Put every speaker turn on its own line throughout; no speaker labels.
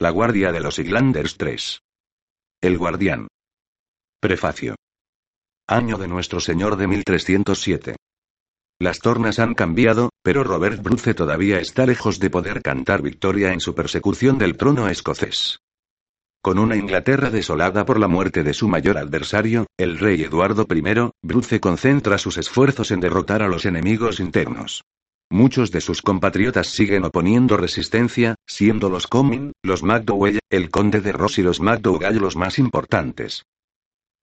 La Guardia de los Iglanders 3. El Guardián. Prefacio. Año de Nuestro Señor de 1307. Las tornas han cambiado, pero Robert Bruce todavía está lejos de poder cantar victoria en su persecución del trono escocés. Con una Inglaterra desolada por la muerte de su mayor adversario, el rey Eduardo I, Bruce concentra sus esfuerzos en derrotar a los enemigos internos. Muchos de sus compatriotas siguen oponiendo resistencia, siendo los Comyn, los McDowell, el conde de Ross y los McDougall los más importantes.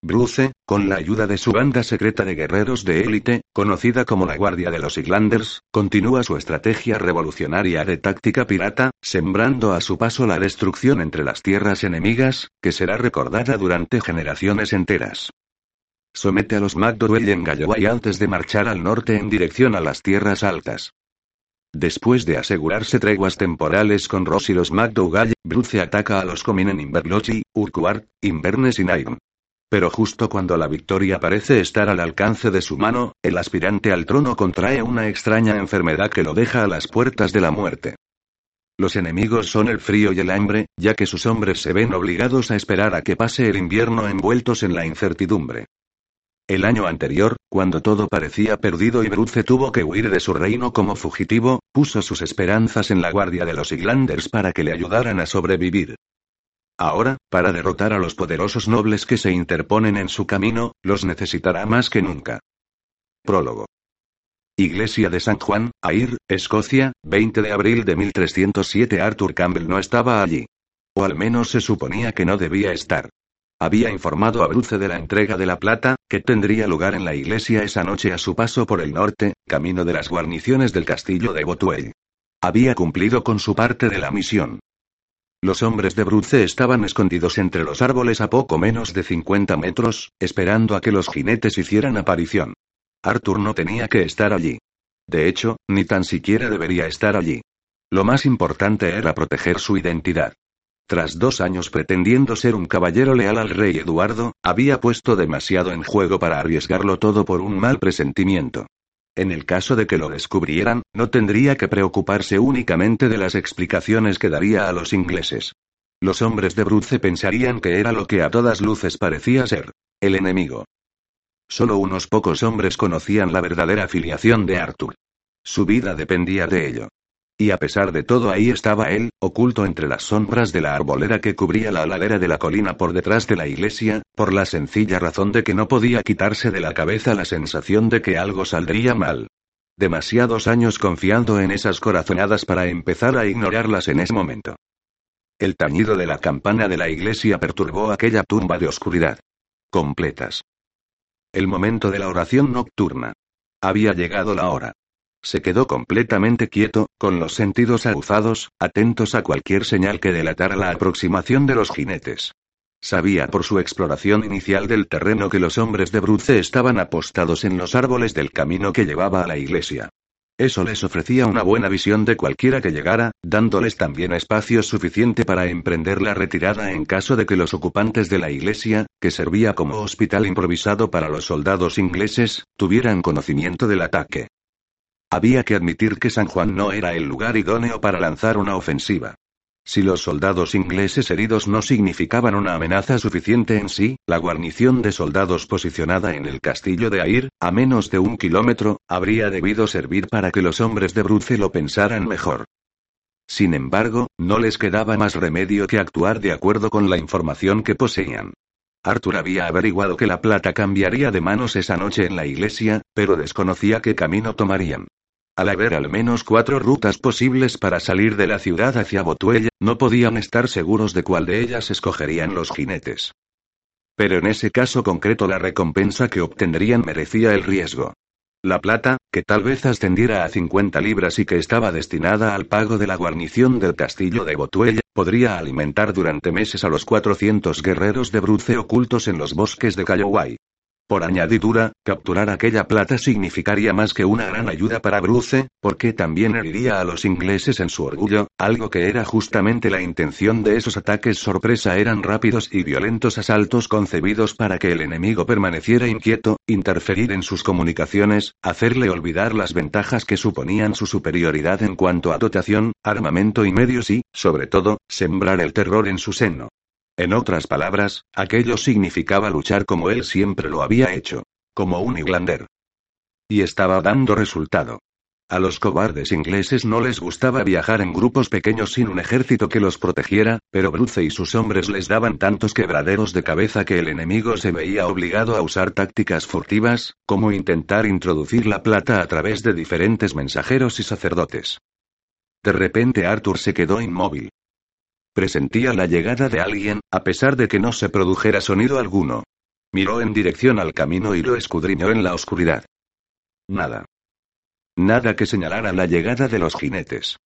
Bruce, con la ayuda de su banda secreta de guerreros de élite, conocida como la Guardia de los Iglanders, continúa su estrategia revolucionaria de táctica pirata, sembrando a su paso la destrucción entre las tierras enemigas, que será recordada durante generaciones enteras. Somete a los McDowell en Galloway antes de marchar al norte en dirección a las tierras altas. Después de asegurarse treguas temporales con Ross y los McDougall, Bruce ataca a los Comyn en Inverloch Urquhart, Inverness y Nairn. Pero justo cuando la victoria parece estar al alcance de su mano, el aspirante al trono contrae una extraña enfermedad que lo deja a las puertas de la muerte. Los enemigos son el frío y el hambre, ya que sus hombres se ven obligados a esperar a que pase el invierno envueltos en la incertidumbre. El año anterior, cuando todo parecía perdido y Bruce tuvo que huir de su reino como fugitivo, puso sus esperanzas en la guardia de los Iglanders para que le ayudaran a sobrevivir. Ahora, para derrotar a los poderosos nobles que se interponen en su camino, los necesitará más que nunca. Prólogo. Iglesia de San Juan, Ayr, Escocia, 20 de abril de 1307 Arthur Campbell no estaba allí. O al menos se suponía que no debía estar. Había informado a Bruce de la entrega de la plata, que tendría lugar en la iglesia esa noche a su paso por el norte, camino de las guarniciones del castillo de Botuel. Había cumplido con su parte de la misión. Los hombres de Bruce estaban escondidos entre los árboles a poco menos de 50 metros, esperando a que los jinetes hicieran aparición. Arthur no tenía que estar allí. De hecho, ni tan siquiera debería estar allí. Lo más importante era proteger su identidad. Tras dos años pretendiendo ser un caballero leal al rey Eduardo, había puesto demasiado en juego para arriesgarlo todo por un mal presentimiento. En el caso de que lo descubrieran, no tendría que preocuparse únicamente de las explicaciones que daría a los ingleses. Los hombres de Bruce pensarían que era lo que a todas luces parecía ser, el enemigo. Solo unos pocos hombres conocían la verdadera filiación de Arthur. Su vida dependía de ello. Y a pesar de todo ahí estaba él, oculto entre las sombras de la arbolera que cubría la ladera de la colina por detrás de la iglesia, por la sencilla razón de que no podía quitarse de la cabeza la sensación de que algo saldría mal. Demasiados años confiando en esas corazonadas para empezar a ignorarlas en ese momento. El tañido de la campana de la iglesia perturbó aquella tumba de oscuridad. Completas. El momento de la oración nocturna. Había llegado la hora. Se quedó completamente quieto, con los sentidos aguzados, atentos a cualquier señal que delatara la aproximación de los jinetes. Sabía por su exploración inicial del terreno que los hombres de Bruce estaban apostados en los árboles del camino que llevaba a la iglesia. Eso les ofrecía una buena visión de cualquiera que llegara, dándoles también espacio suficiente para emprender la retirada en caso de que los ocupantes de la iglesia, que servía como hospital improvisado para los soldados ingleses, tuvieran conocimiento del ataque. Había que admitir que San Juan no era el lugar idóneo para lanzar una ofensiva. Si los soldados ingleses heridos no significaban una amenaza suficiente en sí, la guarnición de soldados posicionada en el castillo de Air, a menos de un kilómetro, habría debido servir para que los hombres de Bruce lo pensaran mejor. Sin embargo, no les quedaba más remedio que actuar de acuerdo con la información que poseían. Arthur había averiguado que la plata cambiaría de manos esa noche en la iglesia, pero desconocía qué camino tomarían. Al haber al menos cuatro rutas posibles para salir de la ciudad hacia Botuella, no podían estar seguros de cuál de ellas escogerían los jinetes. Pero en ese caso concreto la recompensa que obtendrían merecía el riesgo. La plata, que tal vez ascendiera a 50 libras y que estaba destinada al pago de la guarnición del castillo de Botuella, podría alimentar durante meses a los 400 guerreros de Bruce ocultos en los bosques de Calloway. Por añadidura, capturar aquella plata significaría más que una gran ayuda para Bruce, porque también heriría a los ingleses en su orgullo, algo que era justamente la intención de esos ataques sorpresa eran rápidos y violentos asaltos concebidos para que el enemigo permaneciera inquieto, interferir en sus comunicaciones, hacerle olvidar las ventajas que suponían su superioridad en cuanto a dotación, armamento y medios y, sobre todo, sembrar el terror en su seno. En otras palabras, aquello significaba luchar como él siempre lo había hecho. Como un Iglander. Y estaba dando resultado. A los cobardes ingleses no les gustaba viajar en grupos pequeños sin un ejército que los protegiera, pero Bruce y sus hombres les daban tantos quebraderos de cabeza que el enemigo se veía obligado a usar tácticas furtivas, como intentar introducir la plata a través de diferentes mensajeros y sacerdotes. De repente Arthur se quedó inmóvil. Presentía la llegada de alguien, a pesar de que no se produjera sonido alguno. Miró en dirección al camino y lo escudriñó en la oscuridad. Nada. Nada que señalara la llegada de los jinetes.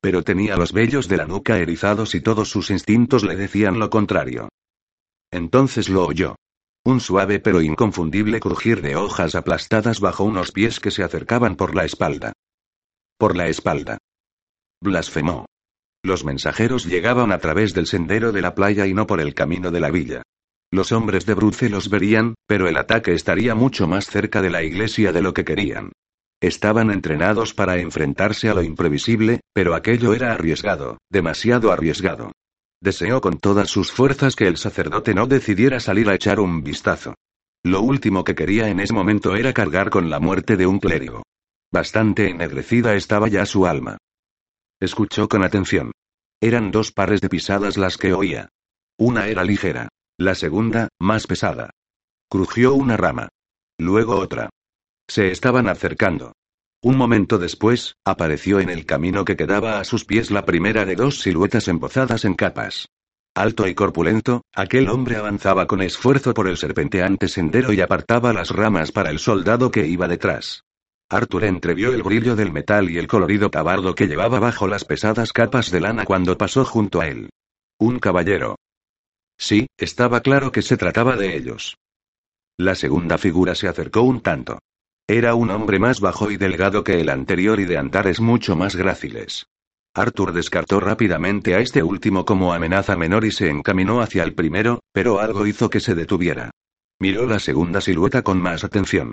Pero tenía los vellos de la nuca erizados y todos sus instintos le decían lo contrario. Entonces lo oyó. Un suave pero inconfundible crujir de hojas aplastadas bajo unos pies que se acercaban por la espalda. Por la espalda. Blasfemó. Los mensajeros llegaban a través del sendero de la playa y no por el camino de la villa. Los hombres de Bruce los verían, pero el ataque estaría mucho más cerca de la iglesia de lo que querían. Estaban entrenados para enfrentarse a lo imprevisible, pero aquello era arriesgado, demasiado arriesgado. Deseó con todas sus fuerzas que el sacerdote no decidiera salir a echar un vistazo. Lo último que quería en ese momento era cargar con la muerte de un clérigo. Bastante ennegrecida estaba ya su alma. Escuchó con atención. Eran dos pares de pisadas las que oía. Una era ligera. La segunda, más pesada. Crujió una rama. Luego otra. Se estaban acercando. Un momento después, apareció en el camino que quedaba a sus pies la primera de dos siluetas embozadas en capas. Alto y corpulento, aquel hombre avanzaba con esfuerzo por el serpenteante sendero y apartaba las ramas para el soldado que iba detrás. Arthur entrevió el brillo del metal y el colorido tabardo que llevaba bajo las pesadas capas de lana cuando pasó junto a él. Un caballero. Sí, estaba claro que se trataba de ellos. La segunda figura se acercó un tanto. Era un hombre más bajo y delgado que el anterior y de andares mucho más gráciles. Arthur descartó rápidamente a este último como amenaza menor y se encaminó hacia el primero, pero algo hizo que se detuviera. Miró la segunda silueta con más atención.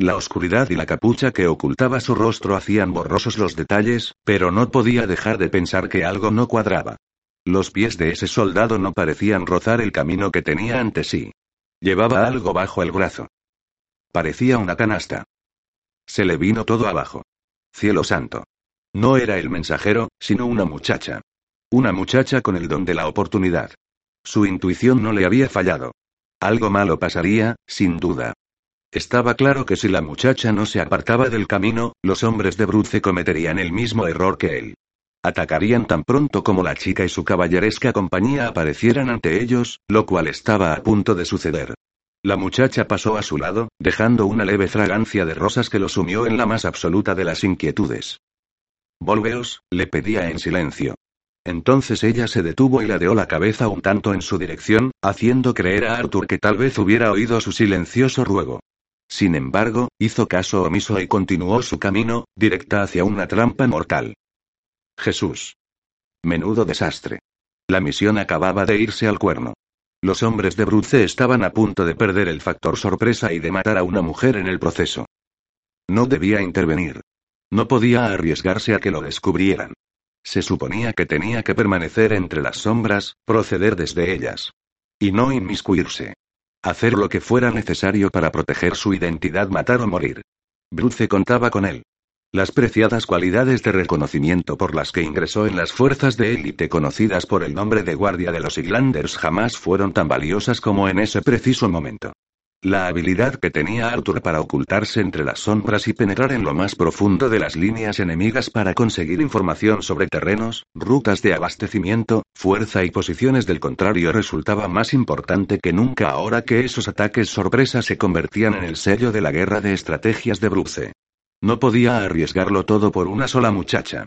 La oscuridad y la capucha que ocultaba su rostro hacían borrosos los detalles, pero no podía dejar de pensar que algo no cuadraba. Los pies de ese soldado no parecían rozar el camino que tenía ante sí. Llevaba algo bajo el brazo. Parecía una canasta. Se le vino todo abajo. Cielo santo. No era el mensajero, sino una muchacha. Una muchacha con el don de la oportunidad. Su intuición no le había fallado. Algo malo pasaría, sin duda. Estaba claro que si la muchacha no se apartaba del camino, los hombres de Bruce cometerían el mismo error que él. Atacarían tan pronto como la chica y su caballeresca compañía aparecieran ante ellos, lo cual estaba a punto de suceder. La muchacha pasó a su lado, dejando una leve fragancia de rosas que lo sumió en la más absoluta de las inquietudes. Volveos, le pedía en silencio. Entonces ella se detuvo y ladeó la cabeza un tanto en su dirección, haciendo creer a Arthur que tal vez hubiera oído su silencioso ruego. Sin embargo, hizo caso omiso y continuó su camino, directa hacia una trampa mortal. Jesús. Menudo desastre. La misión acababa de irse al cuerno. Los hombres de Bruce estaban a punto de perder el factor sorpresa y de matar a una mujer en el proceso. No debía intervenir. No podía arriesgarse a que lo descubrieran. Se suponía que tenía que permanecer entre las sombras, proceder desde ellas. Y no inmiscuirse. Hacer lo que fuera necesario para proteger su identidad, matar o morir. Bruce contaba con él. Las preciadas cualidades de reconocimiento por las que ingresó en las fuerzas de élite conocidas por el nombre de Guardia de los Iglanders jamás fueron tan valiosas como en ese preciso momento. La habilidad que tenía Arthur para ocultarse entre las sombras y penetrar en lo más profundo de las líneas enemigas para conseguir información sobre terrenos, rutas de abastecimiento, fuerza y posiciones del contrario resultaba más importante que nunca ahora que esos ataques sorpresa se convertían en el sello de la guerra de estrategias de Bruce. No podía arriesgarlo todo por una sola muchacha.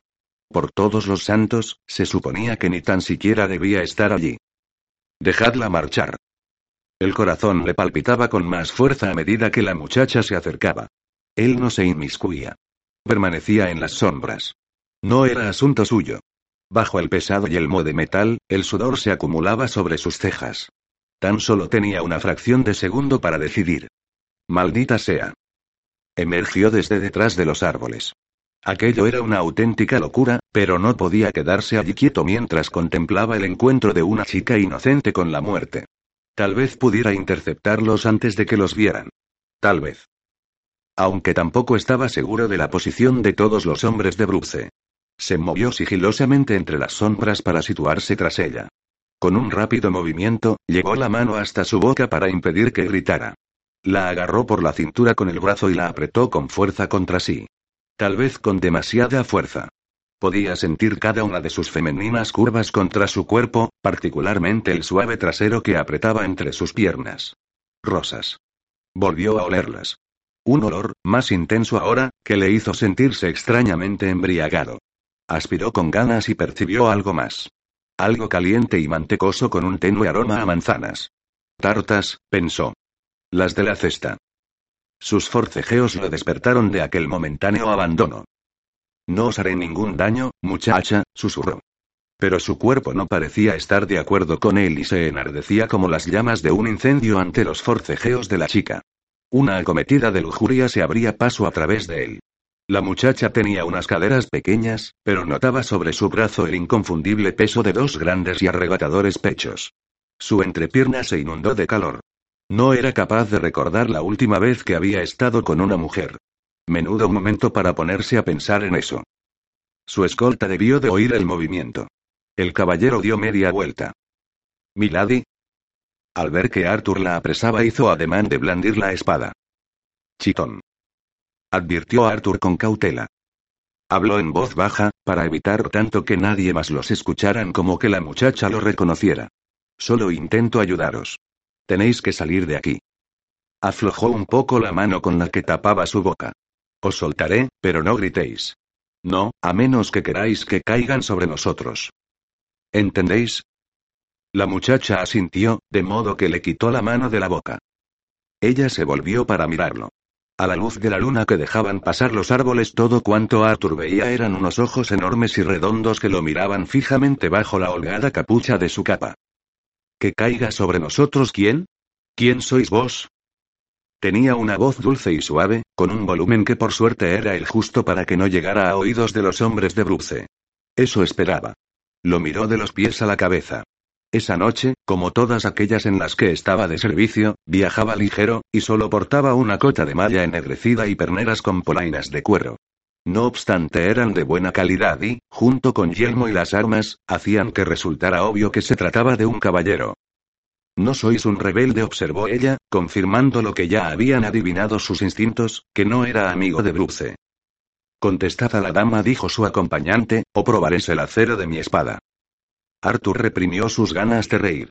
Por todos los santos, se suponía que ni tan siquiera debía estar allí. Dejadla marchar. El corazón le palpitaba con más fuerza a medida que la muchacha se acercaba. Él no se inmiscuía. Permanecía en las sombras. No era asunto suyo. Bajo el pesado yelmo de metal, el sudor se acumulaba sobre sus cejas. Tan solo tenía una fracción de segundo para decidir. Maldita sea. Emergió desde detrás de los árboles. Aquello era una auténtica locura, pero no podía quedarse allí quieto mientras contemplaba el encuentro de una chica inocente con la muerte. Tal vez pudiera interceptarlos antes de que los vieran. Tal vez. Aunque tampoco estaba seguro de la posición de todos los hombres de Bruce. Se movió sigilosamente entre las sombras para situarse tras ella. Con un rápido movimiento, llevó la mano hasta su boca para impedir que gritara. La agarró por la cintura con el brazo y la apretó con fuerza contra sí. Tal vez con demasiada fuerza. Podía sentir cada una de sus femeninas curvas contra su cuerpo, particularmente el suave trasero que apretaba entre sus piernas. Rosas. Volvió a olerlas. Un olor, más intenso ahora, que le hizo sentirse extrañamente embriagado. Aspiró con ganas y percibió algo más. Algo caliente y mantecoso con un tenue aroma a manzanas. Tartas, pensó. Las de la cesta. Sus forcejeos lo despertaron de aquel momentáneo abandono. No os haré ningún daño, muchacha, susurró. Pero su cuerpo no parecía estar de acuerdo con él y se enardecía como las llamas de un incendio ante los forcejeos de la chica. Una acometida de lujuria se abría paso a través de él. La muchacha tenía unas caderas pequeñas, pero notaba sobre su brazo el inconfundible peso de dos grandes y arrebatadores pechos. Su entrepierna se inundó de calor. No era capaz de recordar la última vez que había estado con una mujer. Menudo momento para ponerse a pensar en eso. Su escolta debió de oír el movimiento. El caballero dio media vuelta. Milady. Al ver que Arthur la apresaba hizo ademán de blandir la espada. Chitón. Advirtió Arthur con cautela. Habló en voz baja, para evitar tanto que nadie más los escucharan como que la muchacha lo reconociera. Solo intento ayudaros. Tenéis que salir de aquí. Aflojó un poco la mano con la que tapaba su boca. Os soltaré, pero no gritéis. No, a menos que queráis que caigan sobre nosotros. ¿Entendéis? La muchacha asintió, de modo que le quitó la mano de la boca. Ella se volvió para mirarlo. A la luz de la luna que dejaban pasar los árboles todo cuanto Arthur veía eran unos ojos enormes y redondos que lo miraban fijamente bajo la holgada capucha de su capa. ¿Que caiga sobre nosotros quién? ¿Quién sois vos? Tenía una voz dulce y suave, con un volumen que por suerte era el justo para que no llegara a oídos de los hombres de Bruce. Eso esperaba. Lo miró de los pies a la cabeza. Esa noche, como todas aquellas en las que estaba de servicio, viajaba ligero, y solo portaba una cota de malla ennegrecida y perneras con polainas de cuero. No obstante eran de buena calidad y, junto con yelmo y las armas, hacían que resultara obvio que se trataba de un caballero. No sois un rebelde, observó ella, confirmando lo que ya habían adivinado sus instintos, que no era amigo de Bruce. Contestad a la dama, dijo su acompañante, o probaréis el acero de mi espada. Arthur reprimió sus ganas de reír.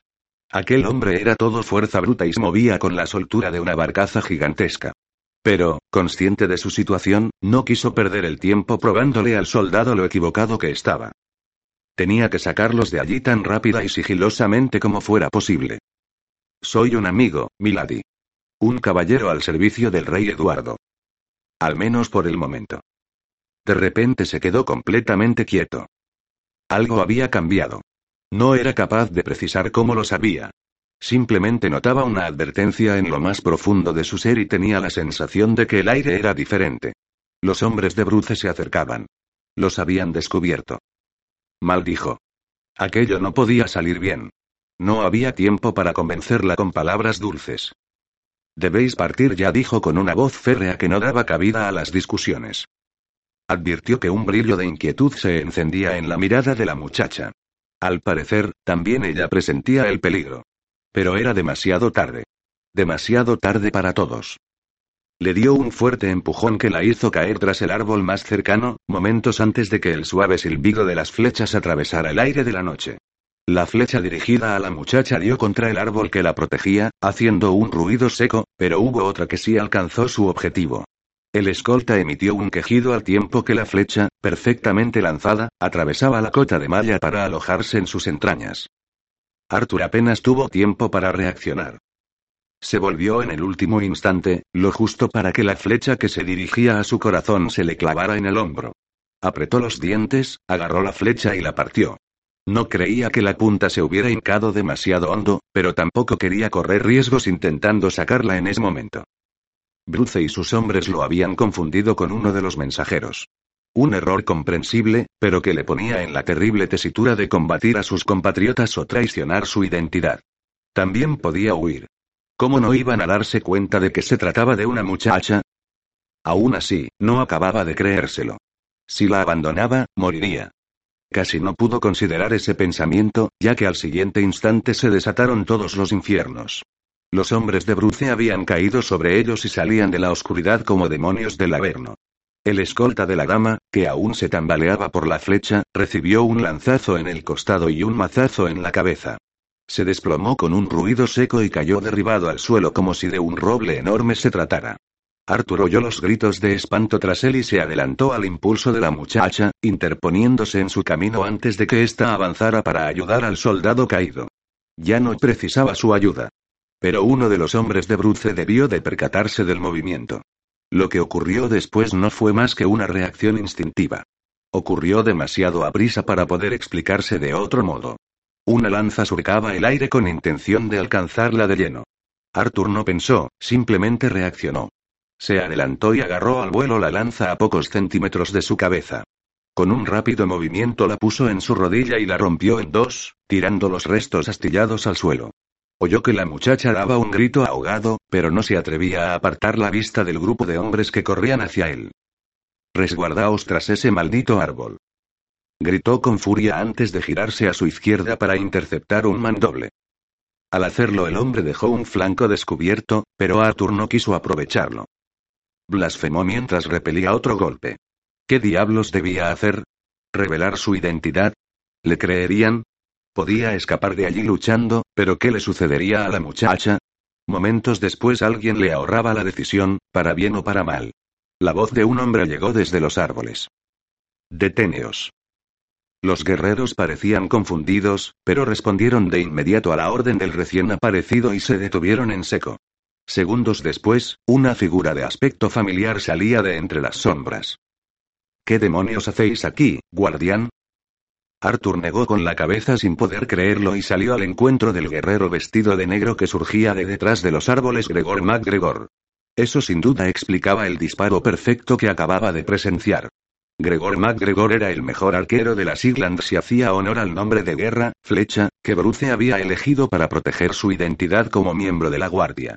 Aquel hombre era todo fuerza bruta y se movía con la soltura de una barcaza gigantesca. Pero, consciente de su situación, no quiso perder el tiempo probándole al soldado lo equivocado que estaba. Tenía que sacarlos de allí tan rápida y sigilosamente como fuera posible. Soy un amigo, Milady. Un caballero al servicio del rey Eduardo. Al menos por el momento. De repente se quedó completamente quieto. Algo había cambiado. No era capaz de precisar cómo lo sabía. Simplemente notaba una advertencia en lo más profundo de su ser y tenía la sensación de que el aire era diferente. Los hombres de Bruce se acercaban. Los habían descubierto. Maldijo. Aquello no podía salir bien. No había tiempo para convencerla con palabras dulces. Debéis partir ya, dijo con una voz férrea que no daba cabida a las discusiones. Advirtió que un brillo de inquietud se encendía en la mirada de la muchacha. Al parecer, también ella presentía el peligro. Pero era demasiado tarde. Demasiado tarde para todos. Le dio un fuerte empujón que la hizo caer tras el árbol más cercano, momentos antes de que el suave silbido de las flechas atravesara el aire de la noche. La flecha dirigida a la muchacha dio contra el árbol que la protegía, haciendo un ruido seco, pero hubo otra que sí alcanzó su objetivo. El escolta emitió un quejido al tiempo que la flecha, perfectamente lanzada, atravesaba la cota de malla para alojarse en sus entrañas. Arthur apenas tuvo tiempo para reaccionar. Se volvió en el último instante, lo justo para que la flecha que se dirigía a su corazón se le clavara en el hombro. Apretó los dientes, agarró la flecha y la partió. No creía que la punta se hubiera hincado demasiado hondo, pero tampoco quería correr riesgos intentando sacarla en ese momento. Bruce y sus hombres lo habían confundido con uno de los mensajeros. Un error comprensible, pero que le ponía en la terrible tesitura de combatir a sus compatriotas o traicionar su identidad. También podía huir. ¿Cómo no iban a darse cuenta de que se trataba de una muchacha? Aún así, no acababa de creérselo. Si la abandonaba, moriría. Casi no pudo considerar ese pensamiento, ya que al siguiente instante se desataron todos los infiernos. Los hombres de Bruce habían caído sobre ellos y salían de la oscuridad como demonios del averno. El escolta de la dama, que aún se tambaleaba por la flecha, recibió un lanzazo en el costado y un mazazo en la cabeza. Se desplomó con un ruido seco y cayó derribado al suelo como si de un roble enorme se tratara. Arthur oyó los gritos de espanto tras él y se adelantó al impulso de la muchacha, interponiéndose en su camino antes de que ésta avanzara para ayudar al soldado caído. Ya no precisaba su ayuda. Pero uno de los hombres de Bruce debió de percatarse del movimiento. Lo que ocurrió después no fue más que una reacción instintiva. Ocurrió demasiado a prisa para poder explicarse de otro modo. Una lanza surcaba el aire con intención de alcanzarla de lleno. Arthur no pensó, simplemente reaccionó. Se adelantó y agarró al vuelo la lanza a pocos centímetros de su cabeza. Con un rápido movimiento la puso en su rodilla y la rompió en dos, tirando los restos astillados al suelo. Oyó que la muchacha daba un grito ahogado, pero no se atrevía a apartar la vista del grupo de hombres que corrían hacia él. Resguardaos tras ese maldito árbol gritó con furia antes de girarse a su izquierda para interceptar un mandoble. Al hacerlo el hombre dejó un flanco descubierto, pero Arthur no quiso aprovecharlo. Blasfemó mientras repelía otro golpe. ¿Qué diablos debía hacer? ¿Revelar su identidad? ¿Le creerían? Podía escapar de allí luchando, pero ¿qué le sucedería a la muchacha? Momentos después alguien le ahorraba la decisión, para bien o para mal. La voz de un hombre llegó desde los árboles. Deteneos. Los guerreros parecían confundidos, pero respondieron de inmediato a la orden del recién aparecido y se detuvieron en seco. Segundos después, una figura de aspecto familiar salía de entre las sombras. ¿Qué demonios hacéis aquí, guardián? Arthur negó con la cabeza sin poder creerlo y salió al encuentro del guerrero vestido de negro que surgía de detrás de los árboles Gregor MacGregor. Eso sin duda explicaba el disparo perfecto que acababa de presenciar. Gregor MacGregor era el mejor arquero de las Islands y hacía honor al nombre de guerra, flecha, que Bruce había elegido para proteger su identidad como miembro de la Guardia.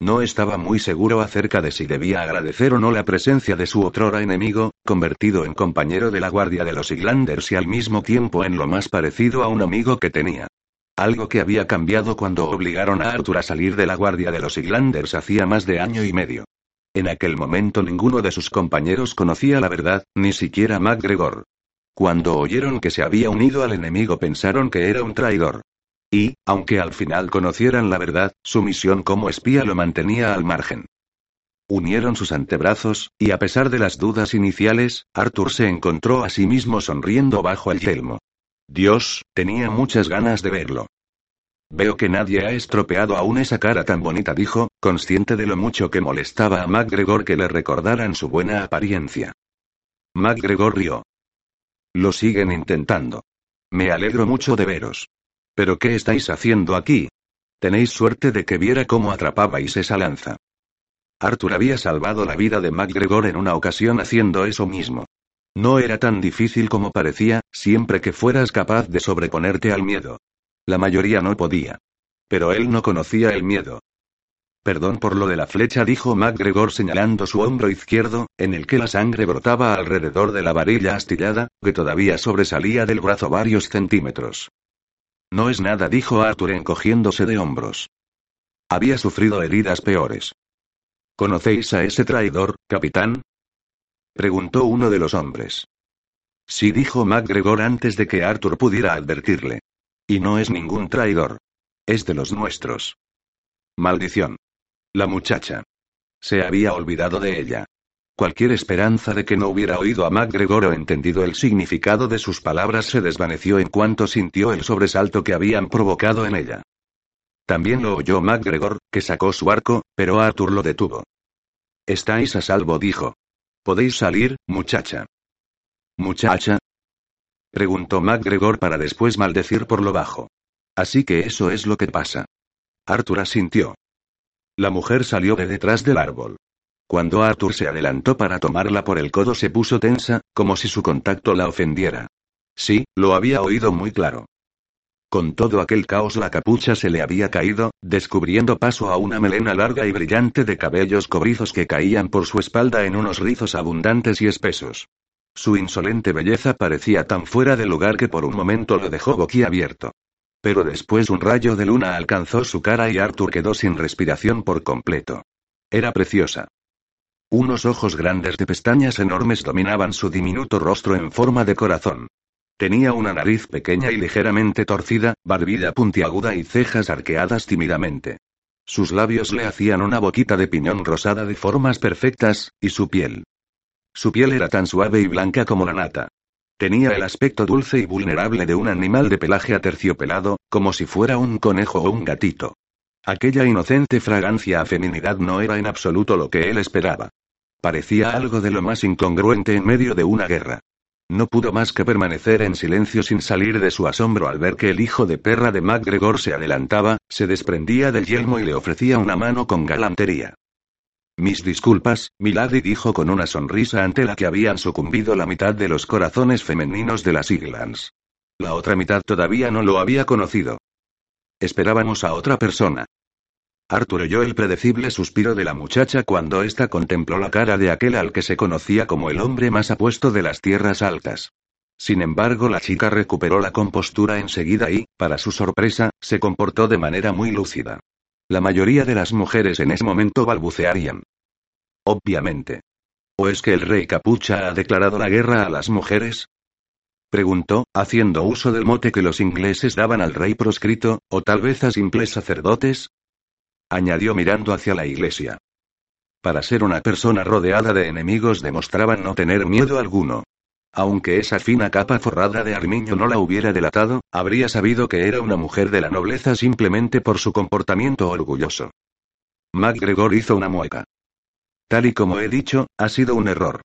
No estaba muy seguro acerca de si debía agradecer o no la presencia de su otrora enemigo, convertido en compañero de la Guardia de los Islanders y al mismo tiempo en lo más parecido a un amigo que tenía. Algo que había cambiado cuando obligaron a Arthur a salir de la Guardia de los Islanders hacía más de año y medio. En aquel momento ninguno de sus compañeros conocía la verdad, ni siquiera MacGregor. Cuando oyeron que se había unido al enemigo pensaron que era un traidor. Y, aunque al final conocieran la verdad, su misión como espía lo mantenía al margen. Unieron sus antebrazos, y a pesar de las dudas iniciales, Arthur se encontró a sí mismo sonriendo bajo el yelmo. Dios, tenía muchas ganas de verlo. Veo que nadie ha estropeado aún esa cara tan bonita, dijo, consciente de lo mucho que molestaba a MacGregor que le recordaran su buena apariencia. MacGregor rió. Lo siguen intentando. Me alegro mucho de veros. ¿Pero qué estáis haciendo aquí? Tenéis suerte de que viera cómo atrapabais esa lanza. Arthur había salvado la vida de MacGregor en una ocasión haciendo eso mismo. No era tan difícil como parecía, siempre que fueras capaz de sobreponerte al miedo. La mayoría no podía. Pero él no conocía el miedo. Perdón por lo de la flecha, dijo MacGregor señalando su hombro izquierdo, en el que la sangre brotaba alrededor de la varilla astillada, que todavía sobresalía del brazo varios centímetros. No es nada, dijo Arthur encogiéndose de hombros. Había sufrido heridas peores. ¿Conocéis a ese traidor, capitán? preguntó uno de los hombres. Sí, dijo MacGregor antes de que Arthur pudiera advertirle. Y no es ningún traidor. Es de los nuestros. Maldición. La muchacha. Se había olvidado de ella. Cualquier esperanza de que no hubiera oído a MacGregor o entendido el significado de sus palabras se desvaneció en cuanto sintió el sobresalto que habían provocado en ella. También lo oyó MacGregor, que sacó su arco, pero Arthur lo detuvo. Estáis a salvo, dijo. Podéis salir, muchacha. ¿Muchacha? Preguntó MacGregor para después maldecir por lo bajo. Así que eso es lo que pasa. Arthur asintió. La mujer salió de detrás del árbol. Cuando Arthur se adelantó para tomarla por el codo se puso tensa, como si su contacto la ofendiera. Sí, lo había oído muy claro. Con todo aquel caos la capucha se le había caído, descubriendo paso a una melena larga y brillante de cabellos cobrizos que caían por su espalda en unos rizos abundantes y espesos. Su insolente belleza parecía tan fuera de lugar que por un momento lo dejó boquiabierto. Pero después un rayo de luna alcanzó su cara y Arthur quedó sin respiración por completo. Era preciosa. Unos ojos grandes de pestañas enormes dominaban su diminuto rostro en forma de corazón. Tenía una nariz pequeña y ligeramente torcida, barbilla puntiaguda y cejas arqueadas tímidamente. Sus labios le hacían una boquita de piñón rosada de formas perfectas, y su piel. Su piel era tan suave y blanca como la nata. Tenía el aspecto dulce y vulnerable de un animal de pelaje aterciopelado, como si fuera un conejo o un gatito. Aquella inocente fragancia a feminidad no era en absoluto lo que él esperaba. Parecía algo de lo más incongruente en medio de una guerra. No pudo más que permanecer en silencio sin salir de su asombro al ver que el hijo de perra de MacGregor se adelantaba, se desprendía del yelmo y le ofrecía una mano con galantería. Mis disculpas, Milady dijo con una sonrisa ante la que habían sucumbido la mitad de los corazones femeninos de las Iglands. La otra mitad todavía no lo había conocido. Esperábamos a otra persona. Arthur oyó el predecible suspiro de la muchacha cuando ésta contempló la cara de aquel al que se conocía como el hombre más apuesto de las tierras altas. Sin embargo, la chica recuperó la compostura enseguida y, para su sorpresa, se comportó de manera muy lúcida. La mayoría de las mujeres en ese momento balbucearían. Obviamente. ¿O es que el rey capucha ha declarado la guerra a las mujeres? Preguntó, haciendo uso del mote que los ingleses daban al rey proscrito, o tal vez a simples sacerdotes, añadió mirando hacia la iglesia. Para ser una persona rodeada de enemigos demostraban no tener miedo alguno. Aunque esa fina capa forrada de armiño no la hubiera delatado, habría sabido que era una mujer de la nobleza simplemente por su comportamiento orgulloso. MacGregor hizo una mueca. Tal y como he dicho, ha sido un error.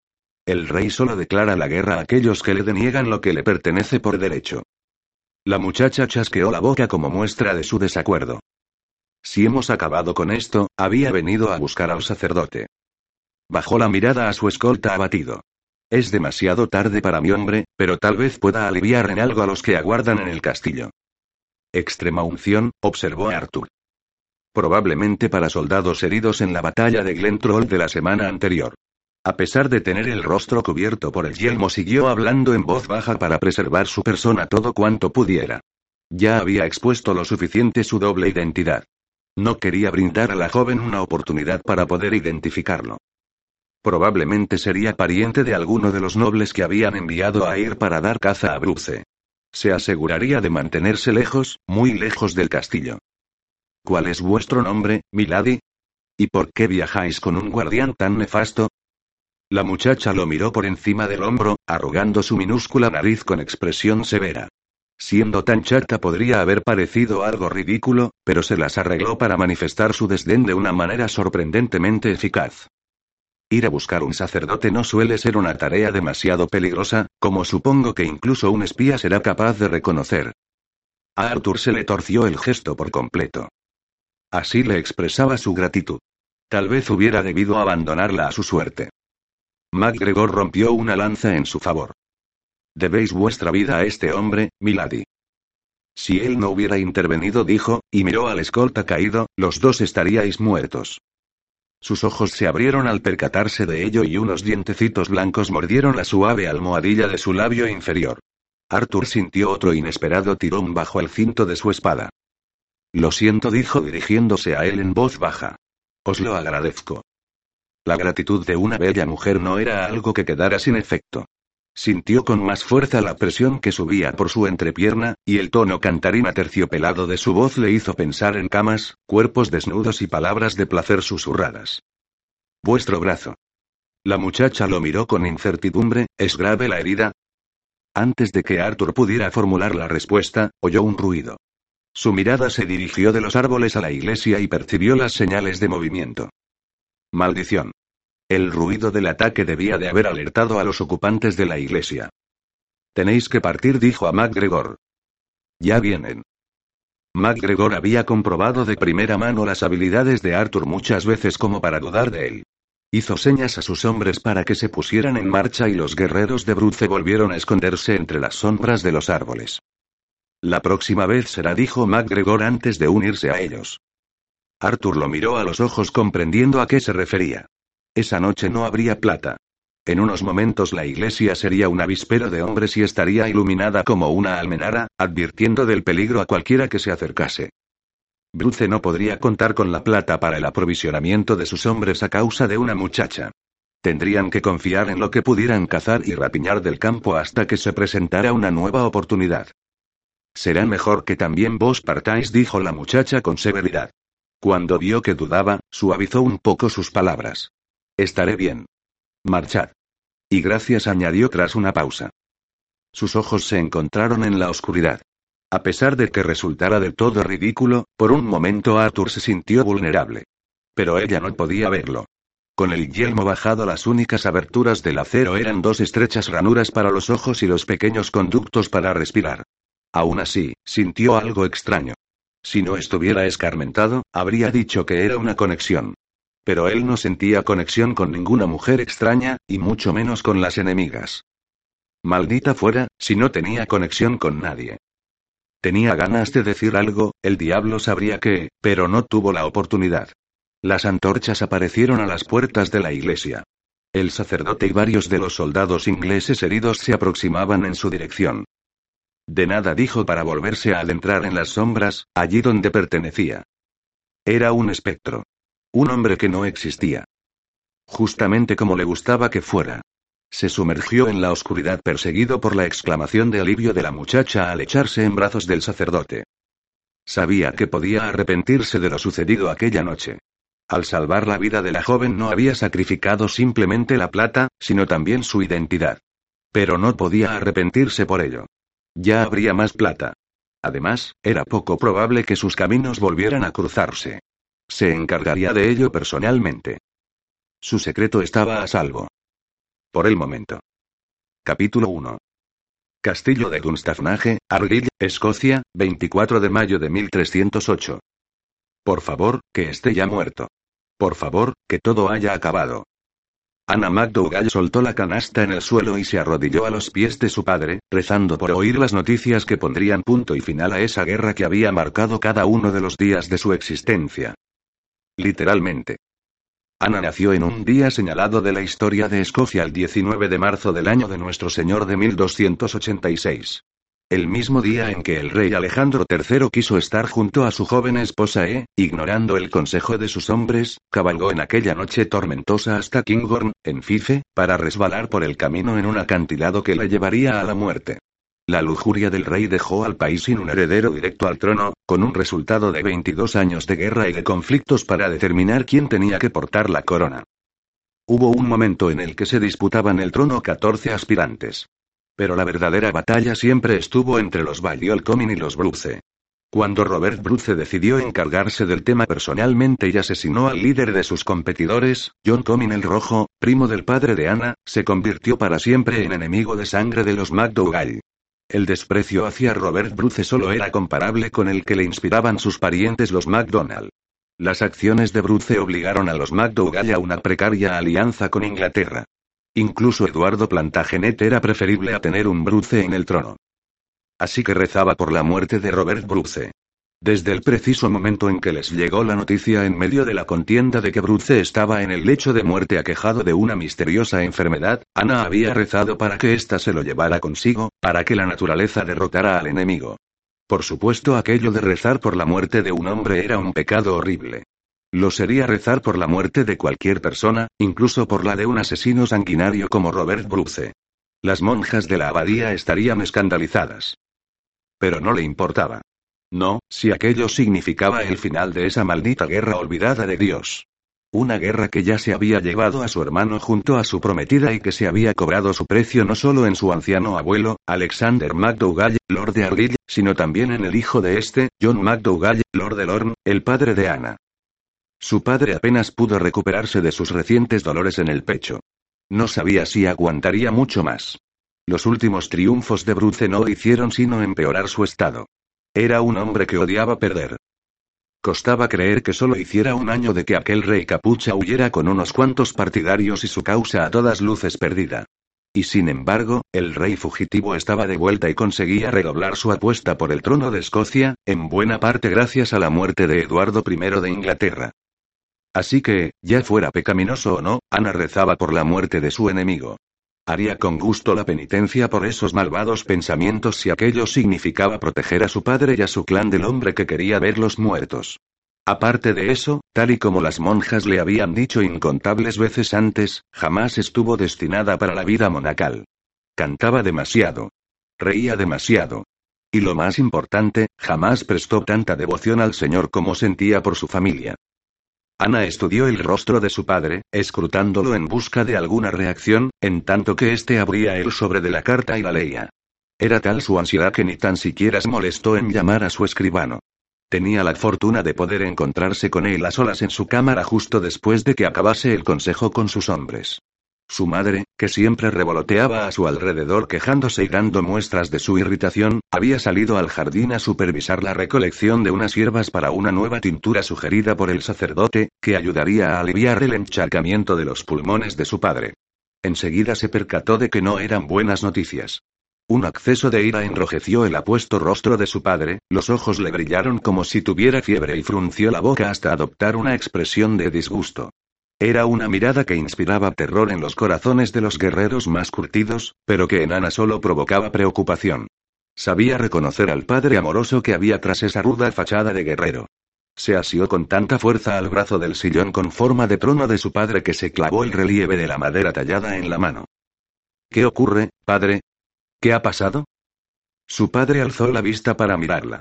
El rey solo declara la guerra a aquellos que le deniegan lo que le pertenece por derecho. La muchacha chasqueó la boca como muestra de su desacuerdo. Si hemos acabado con esto, había venido a buscar al sacerdote. Bajó la mirada a su escolta abatido. Es demasiado tarde para mi hombre, pero tal vez pueda aliviar en algo a los que aguardan en el castillo. Extrema unción, observó Arthur. Probablemente para soldados heridos en la batalla de Glentroll de la semana anterior. A pesar de tener el rostro cubierto por el yelmo, siguió hablando en voz baja para preservar su persona todo cuanto pudiera. Ya había expuesto lo suficiente su doble identidad. No quería brindar a la joven una oportunidad para poder identificarlo. Probablemente sería pariente de alguno de los nobles que habían enviado a ir para dar caza a Bruce. Se aseguraría de mantenerse lejos, muy lejos del castillo. ¿Cuál es vuestro nombre, Milady? ¿Y por qué viajáis con un guardián tan nefasto? La muchacha lo miró por encima del hombro, arrugando su minúscula nariz con expresión severa. Siendo tan chata podría haber parecido algo ridículo, pero se las arregló para manifestar su desdén de una manera sorprendentemente eficaz. Ir a buscar un sacerdote no suele ser una tarea demasiado peligrosa, como supongo que incluso un espía será capaz de reconocer. A Arthur se le torció el gesto por completo. Así le expresaba su gratitud. Tal vez hubiera debido abandonarla a su suerte. MacGregor rompió una lanza en su favor. Debéis vuestra vida a este hombre, Milady. Si él no hubiera intervenido, dijo, y miró al escolta caído, los dos estaríais muertos. Sus ojos se abrieron al percatarse de ello y unos dientecitos blancos mordieron la suave almohadilla de su labio inferior. Arthur sintió otro inesperado tirón bajo el cinto de su espada. Lo siento, dijo dirigiéndose a él en voz baja. Os lo agradezco. La gratitud de una bella mujer no era algo que quedara sin efecto. Sintió con más fuerza la presión que subía por su entrepierna, y el tono cantarín aterciopelado de su voz le hizo pensar en camas, cuerpos desnudos y palabras de placer susurradas. Vuestro brazo. La muchacha lo miró con incertidumbre, ¿es grave la herida? Antes de que Arthur pudiera formular la respuesta, oyó un ruido. Su mirada se dirigió de los árboles a la iglesia y percibió las señales de movimiento. Maldición. El ruido del ataque debía de haber alertado a los ocupantes de la iglesia. Tenéis que partir, dijo a MacGregor. Ya vienen. MacGregor había comprobado de primera mano las habilidades de Arthur muchas veces como para dudar de él. Hizo señas a sus hombres para que se pusieran en marcha y los guerreros de Bruce volvieron a esconderse entre las sombras de los árboles. La próxima vez será, dijo MacGregor antes de unirse a ellos. Arthur lo miró a los ojos comprendiendo a qué se refería. Esa noche no habría plata. En unos momentos la iglesia sería un avispero de hombres y estaría iluminada como una almenara, advirtiendo del peligro a cualquiera que se acercase. Bruce no podría contar con la plata para el aprovisionamiento de sus hombres a causa de una muchacha. Tendrían que confiar en lo que pudieran cazar y rapiñar del campo hasta que se presentara una nueva oportunidad. Será mejor que también vos partáis, dijo la muchacha con severidad. Cuando vio que dudaba, suavizó un poco sus palabras. Estaré bien. Marchad. Y gracias añadió tras una pausa. Sus ojos se encontraron en la oscuridad. A pesar de que resultara del todo ridículo, por un momento Arthur se sintió vulnerable. Pero ella no podía verlo. Con el yelmo bajado las únicas aberturas del acero eran dos estrechas ranuras para los ojos y los pequeños conductos para respirar. Aún así, sintió algo extraño. Si no estuviera escarmentado, habría dicho que era una conexión. Pero él no sentía conexión con ninguna mujer extraña, y mucho menos con las enemigas. Maldita fuera, si no tenía conexión con nadie. Tenía ganas de decir algo, el diablo sabría qué, pero no tuvo la oportunidad. Las antorchas aparecieron a las puertas de la iglesia. El sacerdote y varios de los soldados ingleses heridos se aproximaban en su dirección. De nada dijo para volverse a adentrar en las sombras, allí donde pertenecía. Era un espectro. Un hombre que no existía. Justamente como le gustaba que fuera. Se sumergió en la oscuridad perseguido por la exclamación de alivio de la muchacha al echarse en brazos del sacerdote. Sabía que podía arrepentirse de lo sucedido aquella noche. Al salvar la vida de la joven no había sacrificado simplemente la plata, sino también su identidad. Pero no podía arrepentirse por ello. Ya habría más plata. Además, era poco probable que sus caminos volvieran a cruzarse. Se encargaría de ello personalmente. Su secreto estaba a salvo. Por el momento. Capítulo 1. Castillo de Dunstafnage, Argyll, Escocia, 24 de mayo de 1308. Por favor, que esté ya muerto. Por favor, que todo haya acabado. Anna McDougall soltó la canasta en el suelo y se arrodilló a los pies de su padre, rezando por oír las noticias que pondrían punto y final a esa guerra que había marcado cada uno de los días de su existencia. Literalmente. Ana nació en un día señalado de la historia de Escocia el 19 de marzo del año de nuestro Señor de 1286. El mismo día en que el rey Alejandro III quiso estar junto a su joven esposa E, ignorando el consejo de sus hombres, cabalgó en aquella noche tormentosa hasta Kinghorn, en Fife, para resbalar por el camino en un acantilado que le llevaría a la muerte. La lujuria del rey dejó al país sin un heredero directo al trono, con un resultado de 22 años de guerra y de conflictos para determinar quién tenía que portar la corona. Hubo un momento en el que se disputaban el trono 14 aspirantes. Pero la verdadera batalla siempre estuvo entre los Balliol-Comin y los Bruce. Cuando Robert Bruce decidió encargarse del tema personalmente y asesinó al líder de sus competidores, John Comyn el Rojo, primo del padre de Anna, se convirtió para siempre en enemigo de sangre de los MacDougall. El desprecio hacia Robert Bruce solo era comparable con el que le inspiraban sus parientes los MacDonald. Las acciones de Bruce obligaron a los MacDougall a una precaria alianza con Inglaterra. Incluso Eduardo Plantagenet era preferible a tener un Bruce en el trono. Así que rezaba por la muerte de Robert Bruce. Desde el preciso momento en que les llegó la noticia en medio de la contienda de que Bruce estaba en el lecho de muerte aquejado de una misteriosa enfermedad, Ana había rezado para que ésta se lo llevara consigo, para que la naturaleza derrotara al enemigo. Por supuesto aquello de rezar por la muerte de un hombre era un pecado horrible. Lo sería rezar por la muerte de cualquier persona, incluso por la de un asesino sanguinario como Robert Bruce. Las monjas de la abadía estarían escandalizadas. Pero no le importaba. No, si aquello significaba el final de esa maldita guerra olvidada de Dios. Una guerra que ya se había llevado a su hermano junto a su prometida y que se había cobrado su precio no solo en su anciano abuelo, Alexander MacDougall, Lord de Argyll, sino también en el hijo de este, John MacDougall, Lord de Lorne, el padre de Anna. Su padre apenas pudo recuperarse de sus recientes dolores en el pecho. No sabía si aguantaría mucho más. Los últimos triunfos de Bruce no hicieron sino empeorar su estado. Era un hombre que odiaba perder. Costaba creer que solo hiciera un año de que aquel rey capucha huyera con unos cuantos partidarios y su causa a todas luces perdida. Y sin embargo, el rey fugitivo estaba de vuelta y conseguía redoblar su apuesta por el trono de Escocia, en buena parte gracias a la muerte de Eduardo I de Inglaterra. Así que, ya fuera pecaminoso o no, Ana rezaba por la muerte de su enemigo. Haría con gusto la penitencia por esos malvados pensamientos si aquello significaba proteger a su padre y a su clan del hombre que quería verlos muertos. Aparte de eso, tal y como las monjas le habían dicho incontables veces antes, jamás estuvo destinada para la vida monacal. Cantaba demasiado. Reía demasiado. Y lo más importante, jamás prestó tanta devoción al Señor como sentía por su familia. Ana estudió el rostro de su padre, escrutándolo en busca de alguna reacción, en tanto que éste abría el sobre de la carta y la leía. Era tal su ansiedad que ni tan siquiera se molestó en llamar a su escribano. Tenía la fortuna de poder encontrarse con él a solas en su cámara justo después de que acabase el consejo con sus hombres. Su madre, que siempre revoloteaba a su alrededor quejándose y dando muestras de su irritación, había salido al jardín a supervisar la recolección de unas hierbas para una nueva tintura sugerida por el sacerdote, que ayudaría a aliviar el encharcamiento de los pulmones de su padre. Enseguida se percató de que no eran buenas noticias. Un acceso de ira enrojeció el apuesto rostro de su padre, los ojos le brillaron como si tuviera fiebre y frunció la boca hasta adoptar una expresión de disgusto. Era una mirada que inspiraba terror en los corazones de los guerreros más curtidos, pero que en Ana solo provocaba preocupación. Sabía reconocer al padre amoroso que había tras esa ruda fachada de guerrero. Se asió con tanta fuerza al brazo del sillón con forma de trono de su padre que se clavó el relieve de la madera tallada en la mano. ¿Qué ocurre, padre? ¿Qué ha pasado? Su padre alzó la vista para mirarla.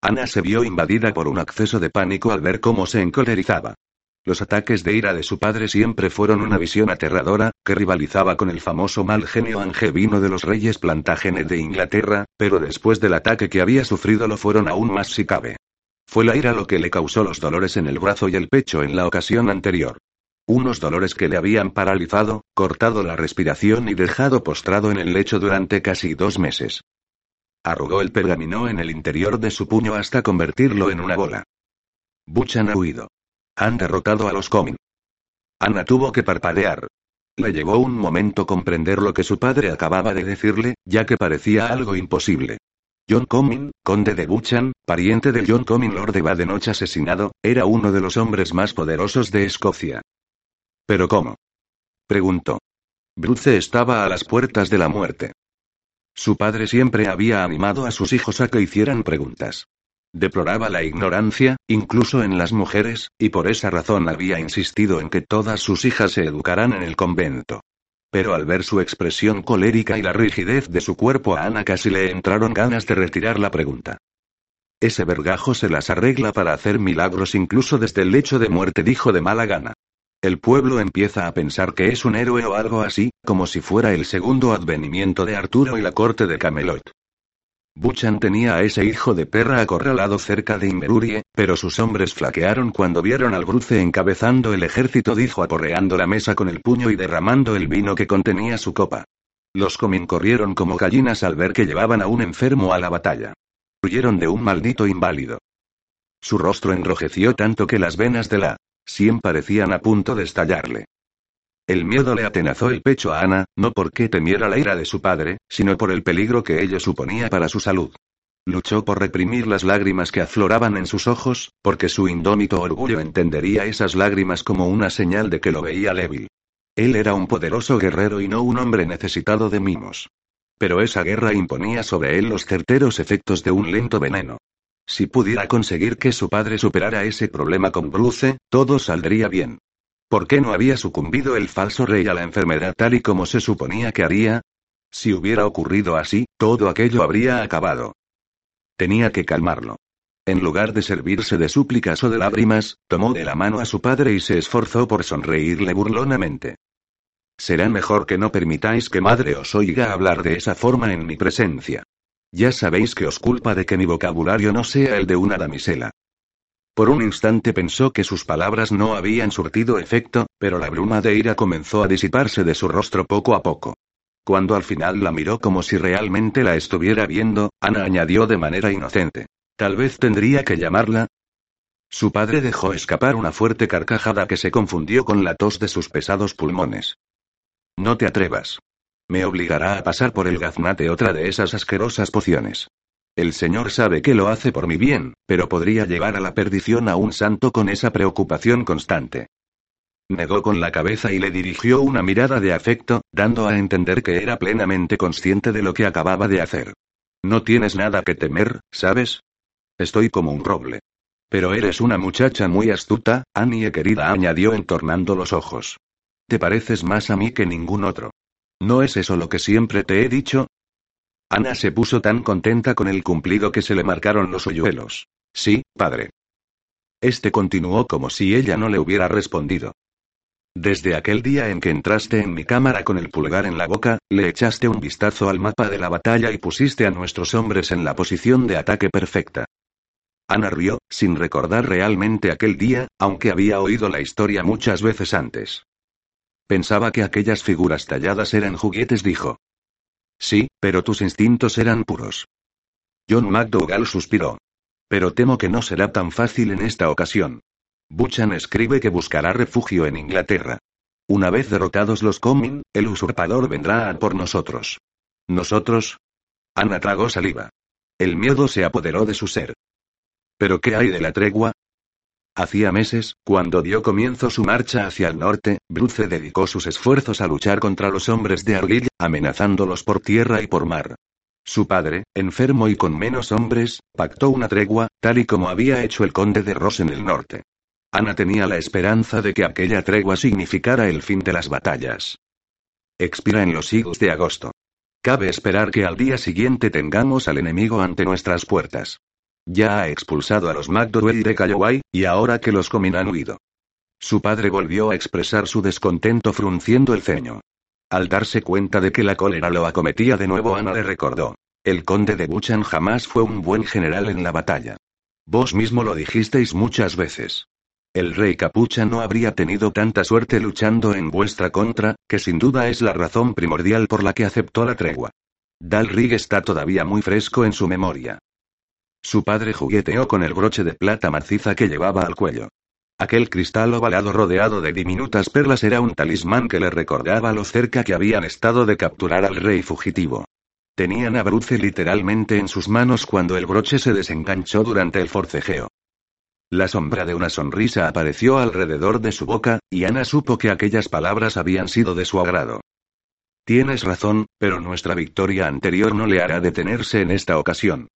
Ana se vio invadida por un acceso de pánico al ver cómo se encolerizaba. Los ataques de ira de su padre siempre fueron una visión aterradora, que rivalizaba con el famoso mal genio angevino de los reyes Plantagenet de Inglaterra, pero después del ataque que había sufrido lo fueron aún más si cabe. Fue la ira lo que le causó los dolores en el brazo y el pecho en la ocasión anterior. Unos dolores que le habían paralizado, cortado la respiración y dejado postrado en el lecho durante casi dos meses. Arrugó el pergamino en el interior de su puño hasta convertirlo en una bola. Buchan ha huido. Han derrotado a los Comin. Ana tuvo que parpadear. Le llevó un momento comprender lo que su padre acababa de decirle, ya que parecía algo imposible. John Comyn, conde de Buchan, pariente del John Comyn Lord de Badenoch asesinado, era uno de los hombres más poderosos de Escocia. ¿Pero cómo? preguntó. Bruce estaba a las puertas de la muerte. Su padre siempre había animado a sus hijos a que hicieran preguntas. Deploraba la ignorancia, incluso en las mujeres, y por esa razón había insistido en que todas sus hijas se educaran en el convento. Pero al ver su expresión colérica y la rigidez de su cuerpo a Ana casi le entraron ganas de retirar la pregunta. Ese vergajo se las arregla para hacer milagros incluso desde el lecho de muerte, dijo de mala gana. El pueblo empieza a pensar que es un héroe o algo así, como si fuera el segundo advenimiento de Arturo y la corte de Camelot. Buchan tenía a ese hijo de perra acorralado cerca de Inverurie, pero sus hombres flaquearon cuando vieron al Bruce encabezando el ejército, dijo aporreando la mesa con el puño y derramando el vino que contenía su copa. Los Comin corrieron como gallinas al ver que llevaban a un enfermo a la batalla. Huyeron de un maldito inválido. Su rostro enrojeció tanto que las venas de la sien parecían a punto de estallarle. El miedo le atenazó el pecho a Ana, no porque temiera la ira de su padre, sino por el peligro que ello suponía para su salud. Luchó por reprimir las lágrimas que afloraban en sus ojos, porque su indómito orgullo entendería esas lágrimas como una señal de que lo veía débil. Él era un poderoso guerrero y no un hombre necesitado de mimos. Pero esa guerra imponía sobre él los certeros efectos de un lento veneno. Si pudiera conseguir que su padre superara ese problema con Bruce, todo saldría bien. ¿Por qué no había sucumbido el falso rey a la enfermedad tal y como se suponía que haría? Si hubiera ocurrido así, todo aquello habría acabado. Tenía que calmarlo. En lugar de servirse de súplicas o de lágrimas, tomó de la mano a su padre y se esforzó por sonreírle burlonamente. Será mejor que no permitáis que madre os oiga hablar de esa forma en mi presencia. Ya sabéis que os culpa de que mi vocabulario no sea el de una damisela. Por un instante pensó que sus palabras no habían surtido efecto, pero la bruma de ira comenzó a disiparse de su rostro poco a poco. Cuando al final la miró como si realmente la estuviera viendo, Ana añadió de manera inocente. Tal vez tendría que llamarla. Su padre dejó escapar una fuerte carcajada que se confundió con la tos de sus pesados pulmones. No te atrevas. Me obligará a pasar por el gaznate otra de esas asquerosas pociones. El Señor sabe que lo hace por mi bien, pero podría llevar a la perdición a un santo con esa preocupación constante. Negó con la cabeza y le dirigió una mirada de afecto, dando a entender que era plenamente consciente de lo que acababa de hacer. No tienes nada que temer, ¿sabes? Estoy como un roble. Pero eres una muchacha muy astuta, Annie querida, añadió entornando los ojos. Te pareces más a mí que ningún otro. ¿No es eso lo que siempre te he dicho? Ana se puso tan contenta con el cumplido que se le marcaron los hoyuelos. Sí, padre. Este continuó como si ella no le hubiera respondido. Desde aquel día en que entraste en mi cámara con el pulgar en la boca, le echaste un vistazo al mapa de la batalla y pusiste a nuestros hombres en la posición de ataque perfecta. Ana rió, sin recordar realmente aquel día, aunque había oído la historia muchas veces antes. Pensaba que aquellas figuras talladas eran juguetes, dijo. Sí, pero tus instintos eran puros. John McDougall suspiró. Pero temo que no será tan fácil en esta ocasión. Buchan escribe que buscará refugio en Inglaterra. Una vez derrotados los Coming, el usurpador vendrá a por nosotros. ¿Nosotros? Ana tragó saliva. El miedo se apoderó de su ser. ¿Pero qué hay de la tregua? Hacía meses, cuando dio comienzo su marcha hacia el norte, Bruce dedicó sus esfuerzos a luchar contra los hombres de Argyll, amenazándolos por tierra y por mar. Su padre, enfermo y con menos hombres, pactó una tregua, tal y como había hecho el conde de Ross en el norte. Ana tenía la esperanza de que aquella tregua significara el fin de las batallas. Expira en los higos de agosto. Cabe esperar que al día siguiente tengamos al enemigo ante nuestras puertas. Ya ha expulsado a los McDowell de Calloway, y ahora que los Comin han huido. Su padre volvió a expresar su descontento frunciendo el ceño. Al darse cuenta de que la cólera lo acometía de nuevo, Ana le recordó. El conde de Buchan jamás fue un buen general en la batalla. Vos mismo lo dijisteis muchas veces. El rey capucha no habría tenido tanta suerte luchando en vuestra contra, que sin duda es la razón primordial por la que aceptó la tregua. Dalrig está todavía muy fresco en su memoria. Su padre jugueteó con el broche de plata maciza que llevaba al cuello. Aquel cristal ovalado rodeado de diminutas perlas era un talismán que le recordaba lo cerca que habían estado de capturar al rey fugitivo. Tenían a Bruce literalmente en sus manos cuando el broche se desenganchó durante el forcejeo. La sombra de una sonrisa apareció alrededor de su boca, y Ana supo que aquellas palabras habían sido de su agrado. Tienes razón, pero nuestra victoria anterior no le hará detenerse en esta ocasión.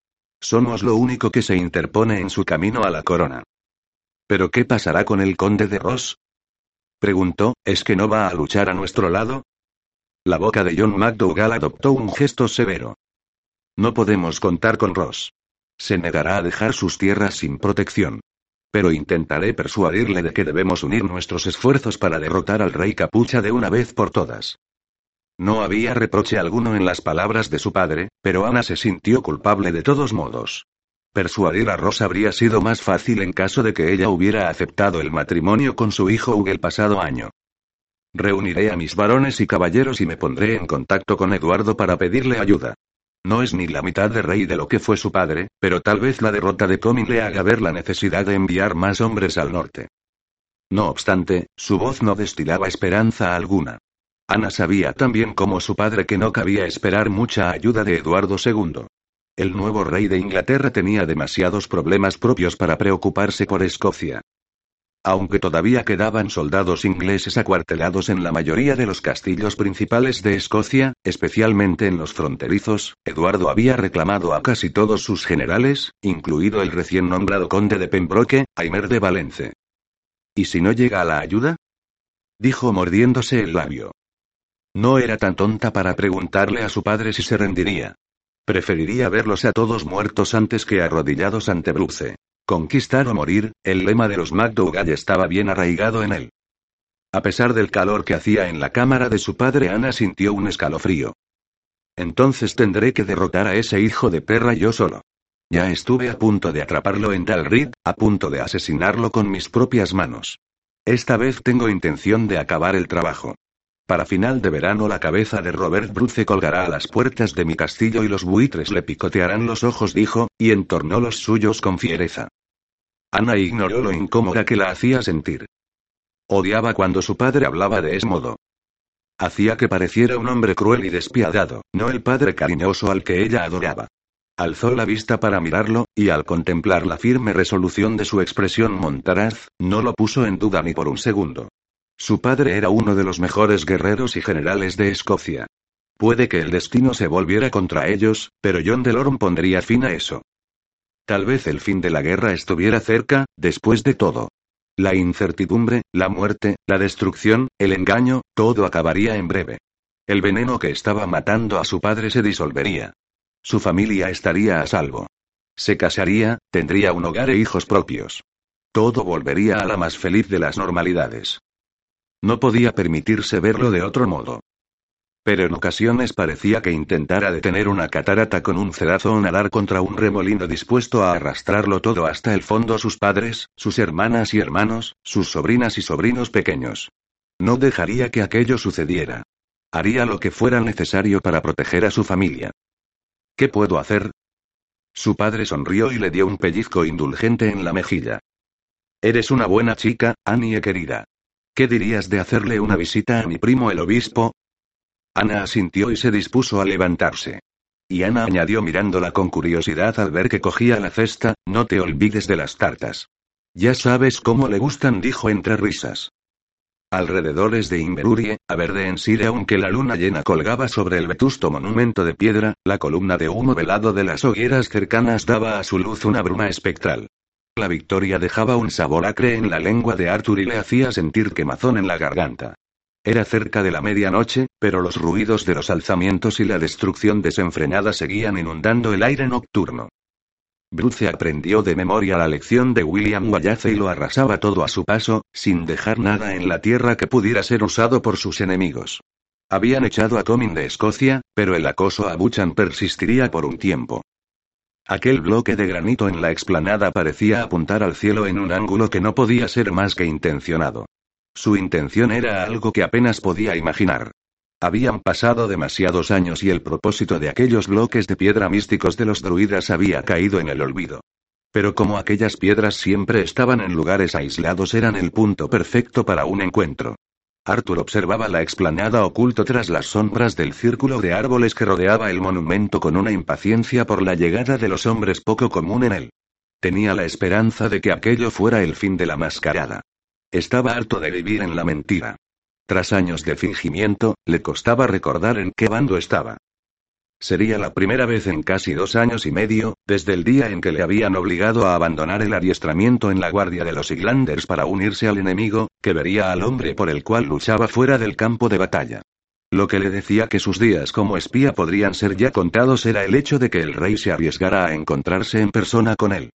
Somos lo único que se interpone en su camino a la corona. ¿Pero qué pasará con el conde de Ross? Preguntó, ¿es que no va a luchar a nuestro lado? La boca de John McDougall adoptó un gesto severo. No podemos contar con Ross. Se negará a dejar sus tierras sin protección. Pero intentaré persuadirle de que debemos unir nuestros esfuerzos para derrotar al rey capucha de una vez por todas. No había reproche alguno en las palabras de su padre, pero Ana se sintió culpable de todos modos. Persuadir a Rosa habría sido más fácil en caso de que ella hubiera aceptado el matrimonio con su hijo Hugo el pasado año. Reuniré a mis varones y caballeros y me pondré en contacto con Eduardo para pedirle ayuda. No es ni la mitad de rey de lo que fue su padre, pero tal vez la derrota de Coming le haga ver la necesidad de enviar más hombres al norte. No obstante, su voz no destilaba esperanza alguna. Ana sabía también como su padre que no cabía esperar mucha ayuda de Eduardo II. El nuevo rey de Inglaterra tenía demasiados problemas propios para preocuparse por Escocia. Aunque todavía quedaban soldados ingleses acuartelados en la mayoría de los castillos principales de Escocia, especialmente en los fronterizos, Eduardo había reclamado a casi todos sus generales, incluido el recién nombrado conde de Pembroke, Aymer de Valence. ¿Y si no llega a la ayuda? dijo mordiéndose el labio. No era tan tonta para preguntarle a su padre si se rendiría. Preferiría verlos a todos muertos antes que arrodillados ante Bruce. Conquistar o morir, el lema de los McDougall estaba bien arraigado en él. A pesar del calor que hacía en la cámara de su padre, Ana sintió un escalofrío. Entonces tendré que derrotar a ese hijo de perra yo solo. Ya estuve a punto de atraparlo en Dalrid, a punto de asesinarlo con mis propias manos. Esta vez tengo intención de acabar el trabajo. Para final de verano la cabeza de Robert Bruce colgará a las puertas de mi castillo y los buitres le picotearán los ojos, dijo, y entornó los suyos con fiereza. Ana ignoró lo incómoda que la hacía sentir. Odiaba cuando su padre hablaba de ese modo. Hacía que pareciera un hombre cruel y despiadado, no el padre cariñoso al que ella adoraba. Alzó la vista para mirarlo, y al contemplar la firme resolución de su expresión montaraz, no lo puso en duda ni por un segundo. Su padre era uno de los mejores guerreros y generales de Escocia. Puede que el destino se volviera contra ellos, pero John Delorme pondría fin a eso. Tal vez el fin de la guerra estuviera cerca, después de todo. La incertidumbre, la muerte, la destrucción, el engaño, todo acabaría en breve. El veneno que estaba matando a su padre se disolvería. Su familia estaría a salvo. Se casaría, tendría un hogar e hijos propios. Todo volvería a la más feliz de las normalidades. No podía permitirse verlo de otro modo. Pero en ocasiones parecía que intentara detener una catarata con un cedazo o nadar contra un remolino dispuesto a arrastrarlo todo hasta el fondo sus padres, sus hermanas y hermanos, sus sobrinas y sobrinos pequeños. No dejaría que aquello sucediera. Haría lo que fuera necesario para proteger a su familia. ¿Qué puedo hacer? Su padre sonrió y le dio un pellizco indulgente en la mejilla. Eres una buena chica, Annie querida. ¿Qué dirías de hacerle una visita a mi primo el obispo? Ana asintió y se dispuso a levantarse. Y Ana añadió mirándola con curiosidad al ver que cogía la cesta, no te olvides de las tartas. Ya sabes cómo le gustan, dijo entre risas. Alrededores de Inverurie, a verde en Sire aunque la luna llena colgaba sobre el vetusto monumento de piedra, la columna de humo velado de las hogueras cercanas daba a su luz una bruma espectral. La victoria dejaba un sabor acre en la lengua de Arthur y le hacía sentir quemazón en la garganta. Era cerca de la medianoche, pero los ruidos de los alzamientos y la destrucción desenfrenada seguían inundando el aire nocturno. Bruce aprendió de memoria la lección de William Wallace y lo arrasaba todo a su paso, sin dejar nada en la tierra que pudiera ser usado por sus enemigos. Habían echado a Comyn de Escocia, pero el acoso a Buchan persistiría por un tiempo. Aquel bloque de granito en la explanada parecía apuntar al cielo en un ángulo que no podía ser más que intencionado. Su intención era algo que apenas podía imaginar. Habían pasado demasiados años y el propósito de aquellos bloques de piedra místicos de los druidas había caído en el olvido. Pero como aquellas piedras siempre estaban en lugares aislados eran el punto perfecto para un encuentro. Arthur observaba la explanada oculto tras las sombras del círculo de árboles que rodeaba el monumento con una impaciencia por la llegada de los hombres poco común en él. Tenía la esperanza de que aquello fuera el fin de la mascarada. Estaba harto de vivir en la mentira. Tras años de fingimiento, le costaba recordar en qué bando estaba. Sería la primera vez en casi dos años y medio, desde el día en que le habían obligado a abandonar el adiestramiento en la guardia de los Iglanders para unirse al enemigo, que vería al hombre por el cual luchaba fuera del campo de batalla. Lo que le decía que sus días como espía podrían ser ya contados era el hecho de que el rey se arriesgara a encontrarse en persona con él.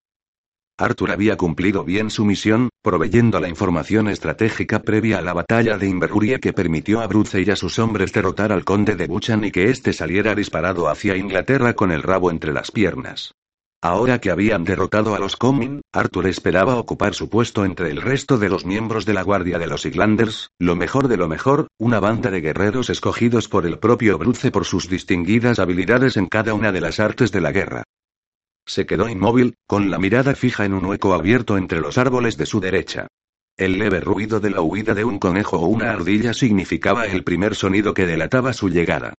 Arthur había cumplido bien su misión, proveyendo la información estratégica previa a la batalla de Inverurie que permitió a Bruce y a sus hombres derrotar al conde de Buchan y que éste saliera disparado hacia Inglaterra con el rabo entre las piernas. Ahora que habían derrotado a los Comyn, Arthur esperaba ocupar su puesto entre el resto de los miembros de la Guardia de los Iglanders, lo mejor de lo mejor, una banda de guerreros escogidos por el propio Bruce por sus distinguidas habilidades en cada una de las artes de la guerra. Se quedó inmóvil, con la mirada fija en un hueco abierto entre los árboles de su derecha. El leve ruido de la huida de un conejo o una ardilla significaba el primer sonido que delataba su llegada.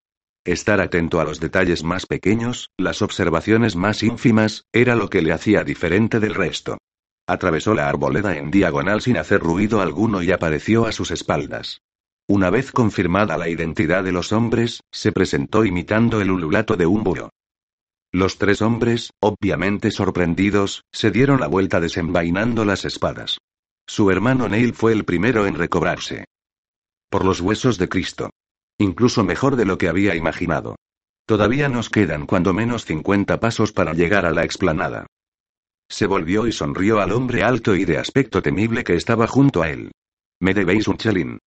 Estar atento a los detalles más pequeños, las observaciones más ínfimas, era lo que le hacía diferente del resto. Atravesó la arboleda en diagonal sin hacer ruido alguno y apareció a sus espaldas. Una vez confirmada la identidad de los hombres, se presentó imitando el ululato de un búho. Los tres hombres, obviamente sorprendidos, se dieron la vuelta desenvainando las espadas. Su hermano Neil fue el primero en recobrarse. Por los huesos de Cristo. Incluso mejor de lo que había imaginado. Todavía nos quedan cuando menos 50 pasos para llegar a la explanada. Se volvió y sonrió al hombre alto y de aspecto temible que estaba junto a él. ¿Me debéis un chelín?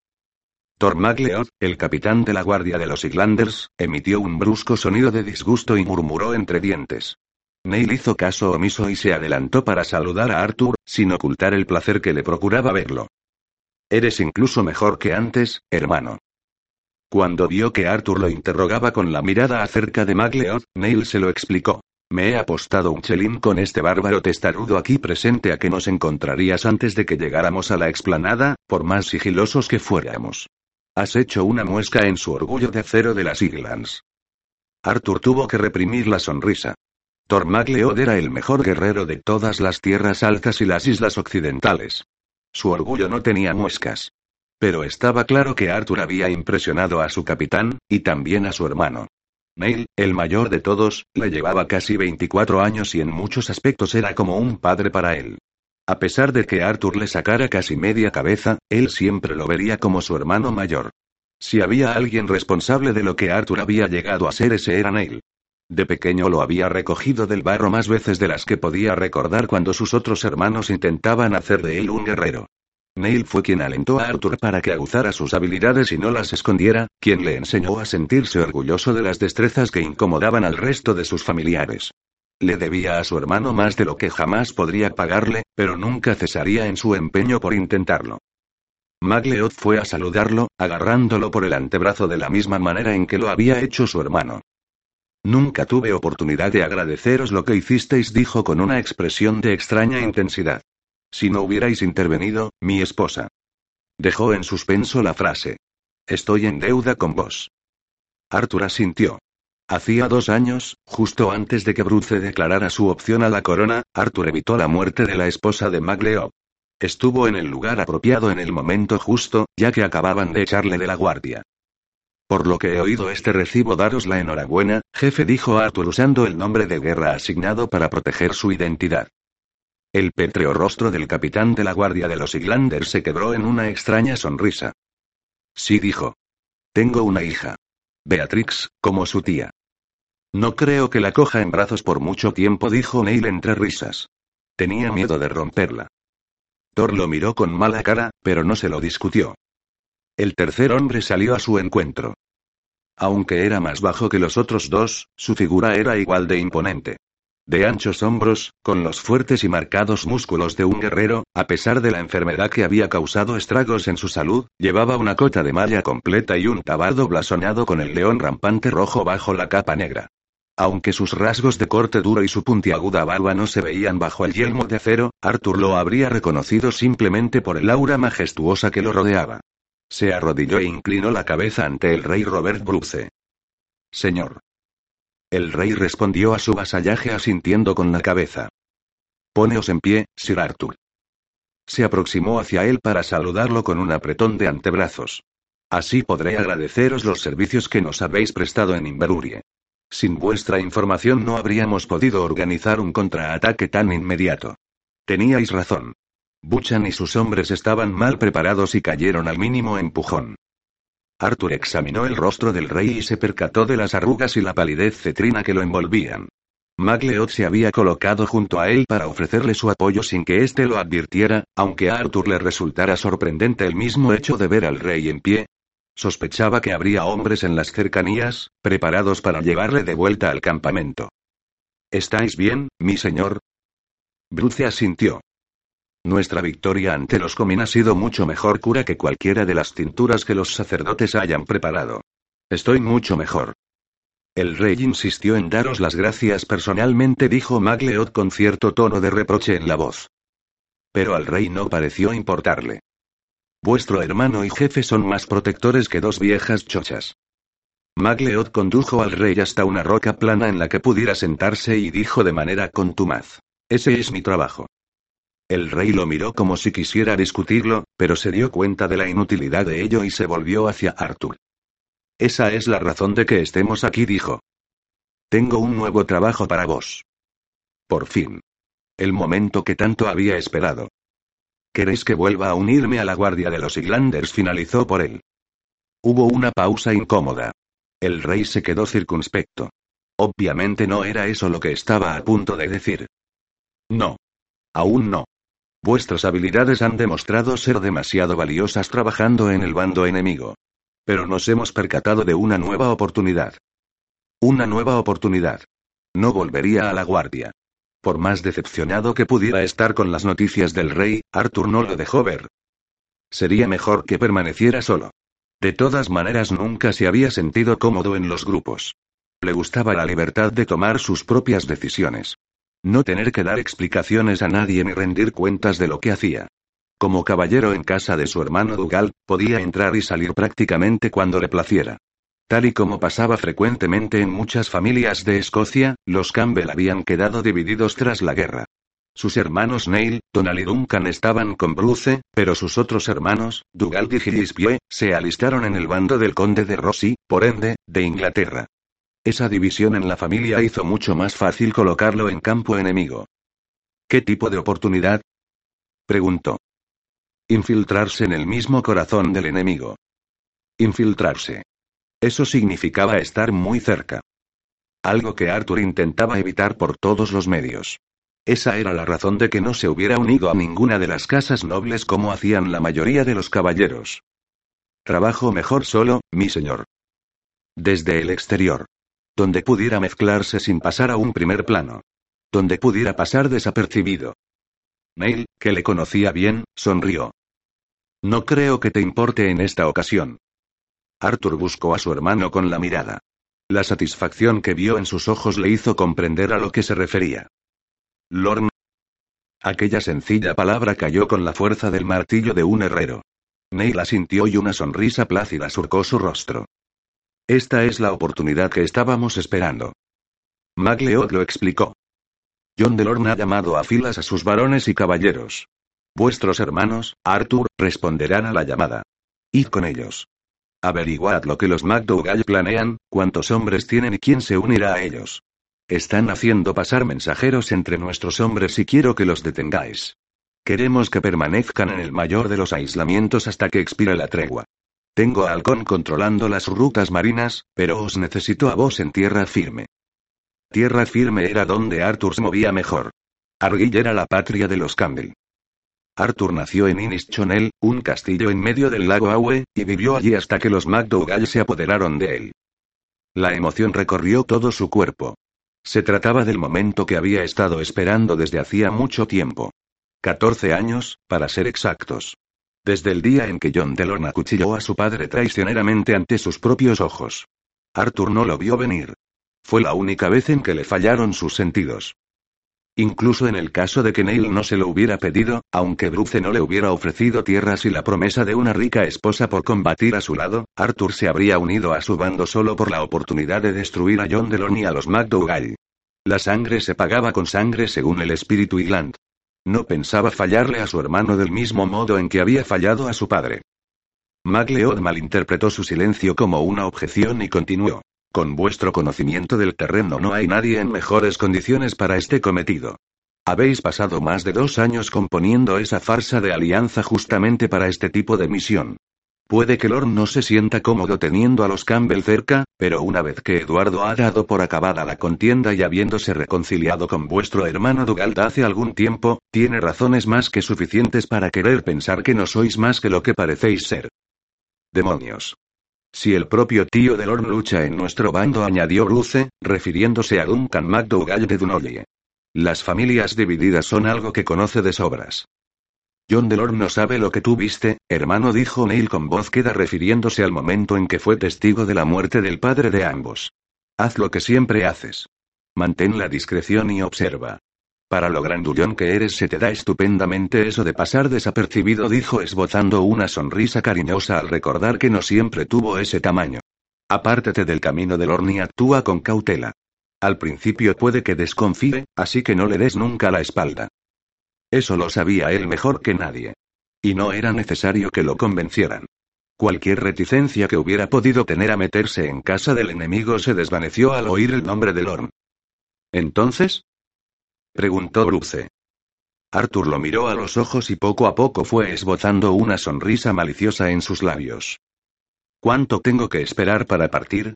Tormagleoth, el capitán de la guardia de los Iglanders, emitió un brusco sonido de disgusto y murmuró entre dientes. Neil hizo caso omiso y se adelantó para saludar a Arthur, sin ocultar el placer que le procuraba verlo. Eres incluso mejor que antes, hermano. Cuando vio que Arthur lo interrogaba con la mirada acerca de Magleoth, Neil se lo explicó. Me he apostado un chelín con este bárbaro testarudo aquí presente a que nos encontrarías antes de que llegáramos a la explanada, por más sigilosos que fuéramos. Has hecho una muesca en su orgullo de acero de las Iglands. Arthur tuvo que reprimir la sonrisa. Tormagleod era el mejor guerrero de todas las tierras altas y las islas occidentales. Su orgullo no tenía muescas. Pero estaba claro que Arthur había impresionado a su capitán, y también a su hermano. Neil, el mayor de todos, le llevaba casi 24 años y en muchos aspectos era como un padre para él. A pesar de que Arthur le sacara casi media cabeza, él siempre lo vería como su hermano mayor. Si había alguien responsable de lo que Arthur había llegado a ser, ese era Neil. De pequeño lo había recogido del barro más veces de las que podía recordar cuando sus otros hermanos intentaban hacer de él un guerrero. Neil fue quien alentó a Arthur para que aguzara sus habilidades y no las escondiera, quien le enseñó a sentirse orgulloso de las destrezas que incomodaban al resto de sus familiares. Le debía a su hermano más de lo que jamás podría pagarle, pero nunca cesaría en su empeño por intentarlo. Magleod fue a saludarlo, agarrándolo por el antebrazo de la misma manera en que lo había hecho su hermano. Nunca tuve oportunidad de agradeceros lo que hicisteis, dijo con una expresión de extraña intensidad. Si no hubierais intervenido, mi esposa. Dejó en suspenso la frase. Estoy en deuda con vos. Arthur asintió. Hacía dos años, justo antes de que Bruce declarara su opción a la corona, Arthur evitó la muerte de la esposa de Magleov. Estuvo en el lugar apropiado en el momento justo, ya que acababan de echarle de la guardia. Por lo que he oído este recibo daros la enhorabuena, jefe dijo Arthur usando el nombre de guerra asignado para proteger su identidad. El pétreo rostro del capitán de la guardia de los Iglanders se quebró en una extraña sonrisa. Sí dijo. Tengo una hija. Beatrix, como su tía. No creo que la coja en brazos por mucho tiempo, dijo Neil entre risas. Tenía miedo de romperla. Thor lo miró con mala cara, pero no se lo discutió. El tercer hombre salió a su encuentro. Aunque era más bajo que los otros dos, su figura era igual de imponente. De anchos hombros, con los fuertes y marcados músculos de un guerrero, a pesar de la enfermedad que había causado estragos en su salud, llevaba una cota de malla completa y un tabardo blasonado con el león rampante rojo bajo la capa negra. Aunque sus rasgos de corte duro y su puntiaguda barba no se veían bajo el yelmo de acero, Arthur lo habría reconocido simplemente por el aura majestuosa que lo rodeaba. Se arrodilló e inclinó la cabeza ante el rey Robert Bruce. Señor. El rey respondió a su vasallaje asintiendo con la cabeza. Poneos en pie, Sir Arthur. Se aproximó hacia él para saludarlo con un apretón de antebrazos. Así podré agradeceros los servicios que nos habéis prestado en Inverurie. Sin vuestra información no habríamos podido organizar un contraataque tan inmediato. Teníais razón. Buchan y sus hombres estaban mal preparados y cayeron al mínimo empujón. Arthur examinó el rostro del rey y se percató de las arrugas y la palidez cetrina que lo envolvían. Magleod se había colocado junto a él para ofrecerle su apoyo sin que éste lo advirtiera, aunque a Arthur le resultara sorprendente el mismo hecho de ver al rey en pie. Sospechaba que habría hombres en las cercanías, preparados para llevarle de vuelta al campamento. ¿Estáis bien, mi señor? Bruce asintió. Nuestra victoria ante los Comin ha sido mucho mejor cura que cualquiera de las cinturas que los sacerdotes hayan preparado. Estoy mucho mejor. El rey insistió en daros las gracias personalmente, dijo Magleod con cierto tono de reproche en la voz. Pero al rey no pareció importarle. Vuestro hermano y jefe son más protectores que dos viejas chochas. Magleod condujo al rey hasta una roca plana en la que pudiera sentarse y dijo de manera contumaz. Ese es mi trabajo. El rey lo miró como si quisiera discutirlo, pero se dio cuenta de la inutilidad de ello y se volvió hacia Arthur. Esa es la razón de que estemos aquí, dijo. Tengo un nuevo trabajo para vos. Por fin. El momento que tanto había esperado. ¿Queréis que vuelva a unirme a la guardia de los Iglanders? finalizó por él. Hubo una pausa incómoda. El rey se quedó circunspecto. Obviamente no era eso lo que estaba a punto de decir. No. Aún no. Vuestras habilidades han demostrado ser demasiado valiosas trabajando en el bando enemigo. Pero nos hemos percatado de una nueva oportunidad. Una nueva oportunidad. No volvería a la guardia. Por más decepcionado que pudiera estar con las noticias del rey, Arthur no lo dejó ver. Sería mejor que permaneciera solo. De todas maneras nunca se había sentido cómodo en los grupos. Le gustaba la libertad de tomar sus propias decisiones. No tener que dar explicaciones a nadie ni rendir cuentas de lo que hacía. Como caballero en casa de su hermano Dougal, podía entrar y salir prácticamente cuando le placiera. Tal y como pasaba frecuentemente en muchas familias de Escocia, los Campbell habían quedado divididos tras la guerra. Sus hermanos Neil, Donald y Duncan estaban con Bruce, pero sus otros hermanos, Dougal y Gillespie, se alistaron en el bando del conde de Rossi, por ende, de Inglaterra. Esa división en la familia hizo mucho más fácil colocarlo en campo enemigo. ¿Qué tipo de oportunidad? preguntó. Infiltrarse en el mismo corazón del enemigo. Infiltrarse. Eso significaba estar muy cerca. Algo que Arthur intentaba evitar por todos los medios. Esa era la razón de que no se hubiera unido a ninguna de las casas nobles como hacían la mayoría de los caballeros. Trabajo mejor solo, mi señor. Desde el exterior donde pudiera mezclarse sin pasar a un primer plano. Donde pudiera pasar desapercibido. Neil, que le conocía bien, sonrió. No creo que te importe en esta ocasión. Arthur buscó a su hermano con la mirada. La satisfacción que vio en sus ojos le hizo comprender a lo que se refería. Lorne. Aquella sencilla palabra cayó con la fuerza del martillo de un herrero. Neil la sintió y una sonrisa plácida surcó su rostro. Esta es la oportunidad que estábamos esperando. MacLeod lo explicó. John Delorme ha llamado a filas a sus varones y caballeros. Vuestros hermanos, Arthur, responderán a la llamada. Id con ellos. Averiguad lo que los MacDougall planean, cuántos hombres tienen y quién se unirá a ellos. Están haciendo pasar mensajeros entre nuestros hombres y quiero que los detengáis. Queremos que permanezcan en el mayor de los aislamientos hasta que expire la tregua. Tengo a Halcón controlando las rutas marinas, pero os necesito a vos en tierra firme. Tierra firme era donde Arthur se movía mejor. Argyll era la patria de los Campbell. Arthur nació en Innischonel, un castillo en medio del lago Aue, y vivió allí hasta que los MacDougall se apoderaron de él. La emoción recorrió todo su cuerpo. Se trataba del momento que había estado esperando desde hacía mucho tiempo. 14 años, para ser exactos. Desde el día en que John Delorme acuchilló a su padre traicioneramente ante sus propios ojos. Arthur no lo vio venir. Fue la única vez en que le fallaron sus sentidos. Incluso en el caso de que Neil no se lo hubiera pedido, aunque Bruce no le hubiera ofrecido tierras y la promesa de una rica esposa por combatir a su lado, Arthur se habría unido a su bando solo por la oportunidad de destruir a John Delorme y a los MacDougall. La sangre se pagaba con sangre según el espíritu Igland. No pensaba fallarle a su hermano del mismo modo en que había fallado a su padre. MacLeod malinterpretó su silencio como una objeción y continuó. Con vuestro conocimiento del terreno no hay nadie en mejores condiciones para este cometido. Habéis pasado más de dos años componiendo esa farsa de alianza justamente para este tipo de misión. Puede que Lord no se sienta cómodo teniendo a los Campbell cerca, pero una vez que Eduardo ha dado por acabada la contienda y habiéndose reconciliado con vuestro hermano Dugald hace algún tiempo, tiene razones más que suficientes para querer pensar que no sois más que lo que parecéis ser. Demonios. Si el propio tío de Lord lucha en nuestro bando, añadió Bruce, refiriéndose a Duncan MacDougall de Dunolle. Las familias divididas son algo que conoce de sobras. John Delorme no sabe lo que tú viste, hermano, dijo Neil con voz queda refiriéndose al momento en que fue testigo de la muerte del padre de ambos. Haz lo que siempre haces. Mantén la discreción y observa. Para lo grandullón que eres se te da estupendamente eso de pasar desapercibido, dijo esbozando una sonrisa cariñosa al recordar que no siempre tuvo ese tamaño. Apártate del camino del horno y actúa con cautela. Al principio puede que desconfíe, así que no le des nunca la espalda. Eso lo sabía él mejor que nadie. Y no era necesario que lo convencieran. Cualquier reticencia que hubiera podido tener a meterse en casa del enemigo se desvaneció al oír el nombre de Lorne. ¿Entonces? preguntó Bruce. Arthur lo miró a los ojos y poco a poco fue esbozando una sonrisa maliciosa en sus labios. ¿Cuánto tengo que esperar para partir?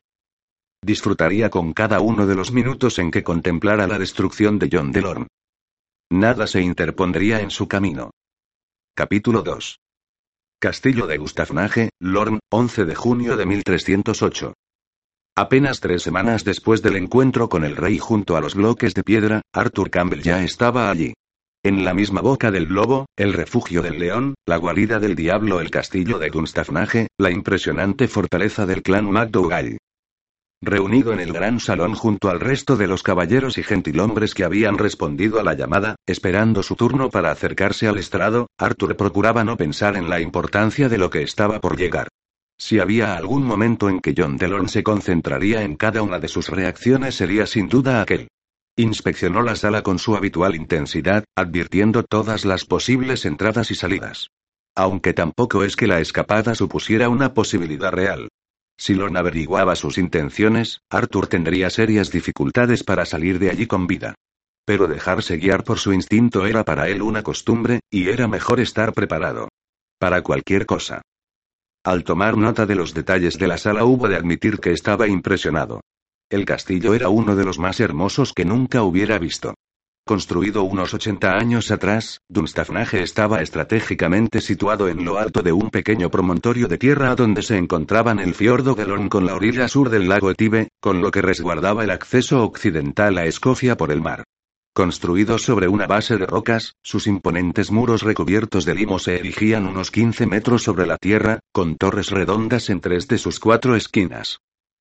Disfrutaría con cada uno de los minutos en que contemplara la destrucción de John Delorme. Nada se interpondría en su camino. Capítulo 2. Castillo de Gustafnage, Lorne, 11 de junio de 1308. Apenas tres semanas después del encuentro con el rey junto a los bloques de piedra, Arthur Campbell ya estaba allí. En la misma boca del lobo, el refugio del león, la guarida del diablo, el castillo de Gustafnage, la impresionante fortaleza del clan MacDougall. Reunido en el gran salón junto al resto de los caballeros y gentilhombres que habían respondido a la llamada, esperando su turno para acercarse al estrado, Arthur procuraba no pensar en la importancia de lo que estaba por llegar. Si había algún momento en que John Delon se concentraría en cada una de sus reacciones sería sin duda aquel. Inspeccionó la sala con su habitual intensidad, advirtiendo todas las posibles entradas y salidas. Aunque tampoco es que la escapada supusiera una posibilidad real. Si Lorne averiguaba sus intenciones, Arthur tendría serias dificultades para salir de allí con vida. Pero dejarse guiar por su instinto era para él una costumbre, y era mejor estar preparado. Para cualquier cosa. Al tomar nota de los detalles de la sala hubo de admitir que estaba impresionado. El castillo era uno de los más hermosos que nunca hubiera visto. Construido unos 80 años atrás, Dunstafnage estaba estratégicamente situado en lo alto de un pequeño promontorio de tierra donde se encontraban el fiordo Gelón con la orilla sur del lago Etive, con lo que resguardaba el acceso occidental a Escocia por el mar. Construido sobre una base de rocas, sus imponentes muros recubiertos de limo se erigían unos 15 metros sobre la tierra, con torres redondas en tres de sus cuatro esquinas.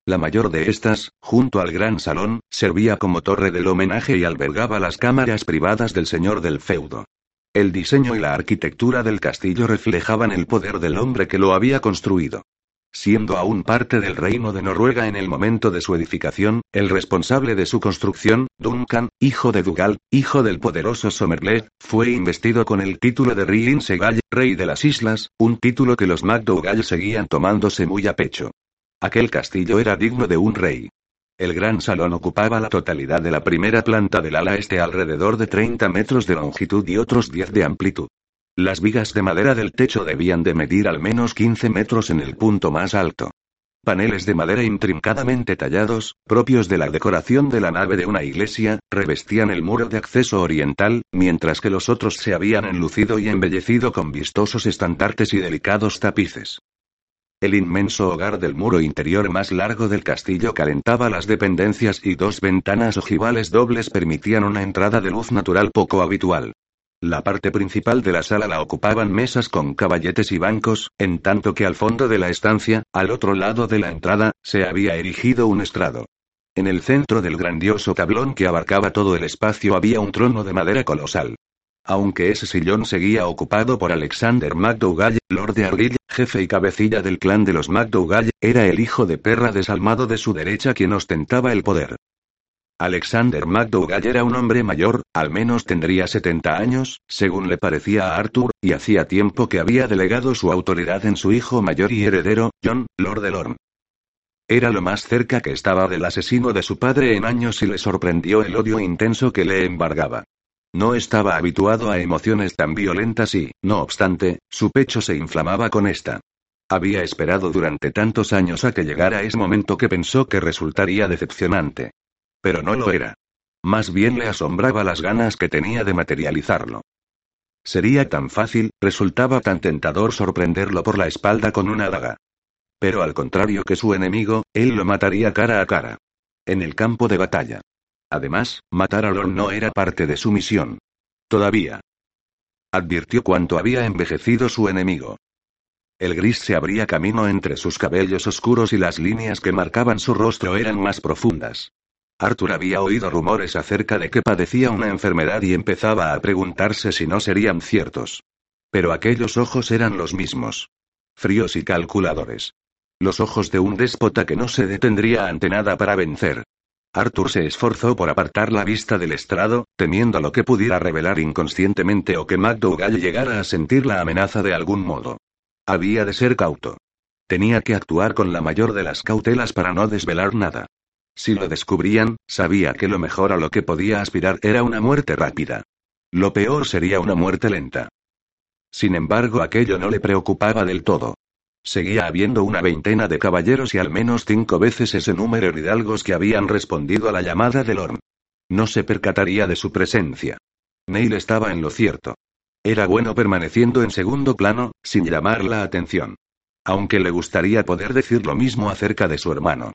La mayor de estas, junto al gran salón, servía como torre del homenaje y albergaba las cámaras privadas del señor del feudo. El diseño y la arquitectura del castillo reflejaban el poder del hombre que lo había construido. Siendo aún parte del reino de Noruega en el momento de su edificación, el responsable de su construcción, Duncan, hijo de Dugal, hijo del poderoso Somerled, fue investido con el título de Riin Segall, rey de las islas, un título que los MacDougall seguían tomándose muy a pecho. Aquel castillo era digno de un rey. El gran salón ocupaba la totalidad de la primera planta del ala este alrededor de 30 metros de longitud y otros 10 de amplitud. Las vigas de madera del techo debían de medir al menos 15 metros en el punto más alto. Paneles de madera intrincadamente tallados, propios de la decoración de la nave de una iglesia, revestían el muro de acceso oriental, mientras que los otros se habían enlucido y embellecido con vistosos estandartes y delicados tapices. El inmenso hogar del muro interior más largo del castillo calentaba las dependencias y dos ventanas ojivales dobles permitían una entrada de luz natural poco habitual. La parte principal de la sala la ocupaban mesas con caballetes y bancos, en tanto que al fondo de la estancia, al otro lado de la entrada, se había erigido un estrado. En el centro del grandioso tablón que abarcaba todo el espacio había un trono de madera colosal. Aunque ese sillón seguía ocupado por Alexander MacDougall, Lord de Arrill, jefe y cabecilla del clan de los MacDougall, era el hijo de perra desalmado de su derecha quien ostentaba el poder. Alexander MacDougall era un hombre mayor, al menos tendría 70 años, según le parecía a Arthur, y hacía tiempo que había delegado su autoridad en su hijo mayor y heredero, John, Lord de Lorne. Era lo más cerca que estaba del asesino de su padre en años y le sorprendió el odio intenso que le embargaba. No estaba habituado a emociones tan violentas y, no obstante, su pecho se inflamaba con esta. Había esperado durante tantos años a que llegara ese momento que pensó que resultaría decepcionante. Pero no lo era. Más bien le asombraba las ganas que tenía de materializarlo. Sería tan fácil, resultaba tan tentador sorprenderlo por la espalda con una daga. Pero al contrario que su enemigo, él lo mataría cara a cara. En el campo de batalla. Además, matar a Lorne no era parte de su misión. Todavía. Advirtió cuánto había envejecido su enemigo. El gris se abría camino entre sus cabellos oscuros y las líneas que marcaban su rostro eran más profundas. Arthur había oído rumores acerca de que padecía una enfermedad y empezaba a preguntarse si no serían ciertos. Pero aquellos ojos eran los mismos. Fríos y calculadores. Los ojos de un déspota que no se detendría ante nada para vencer. Arthur se esforzó por apartar la vista del estrado, temiendo lo que pudiera revelar inconscientemente o que MacDougall llegara a sentir la amenaza de algún modo. Había de ser cauto. Tenía que actuar con la mayor de las cautelas para no desvelar nada. Si lo descubrían, sabía que lo mejor a lo que podía aspirar era una muerte rápida. Lo peor sería una muerte lenta. Sin embargo, aquello no le preocupaba del todo. Seguía habiendo una veintena de caballeros y al menos cinco veces ese número de hidalgos que habían respondido a la llamada de Lorn. No se percataría de su presencia. Neil estaba en lo cierto. Era bueno permaneciendo en segundo plano, sin llamar la atención. Aunque le gustaría poder decir lo mismo acerca de su hermano.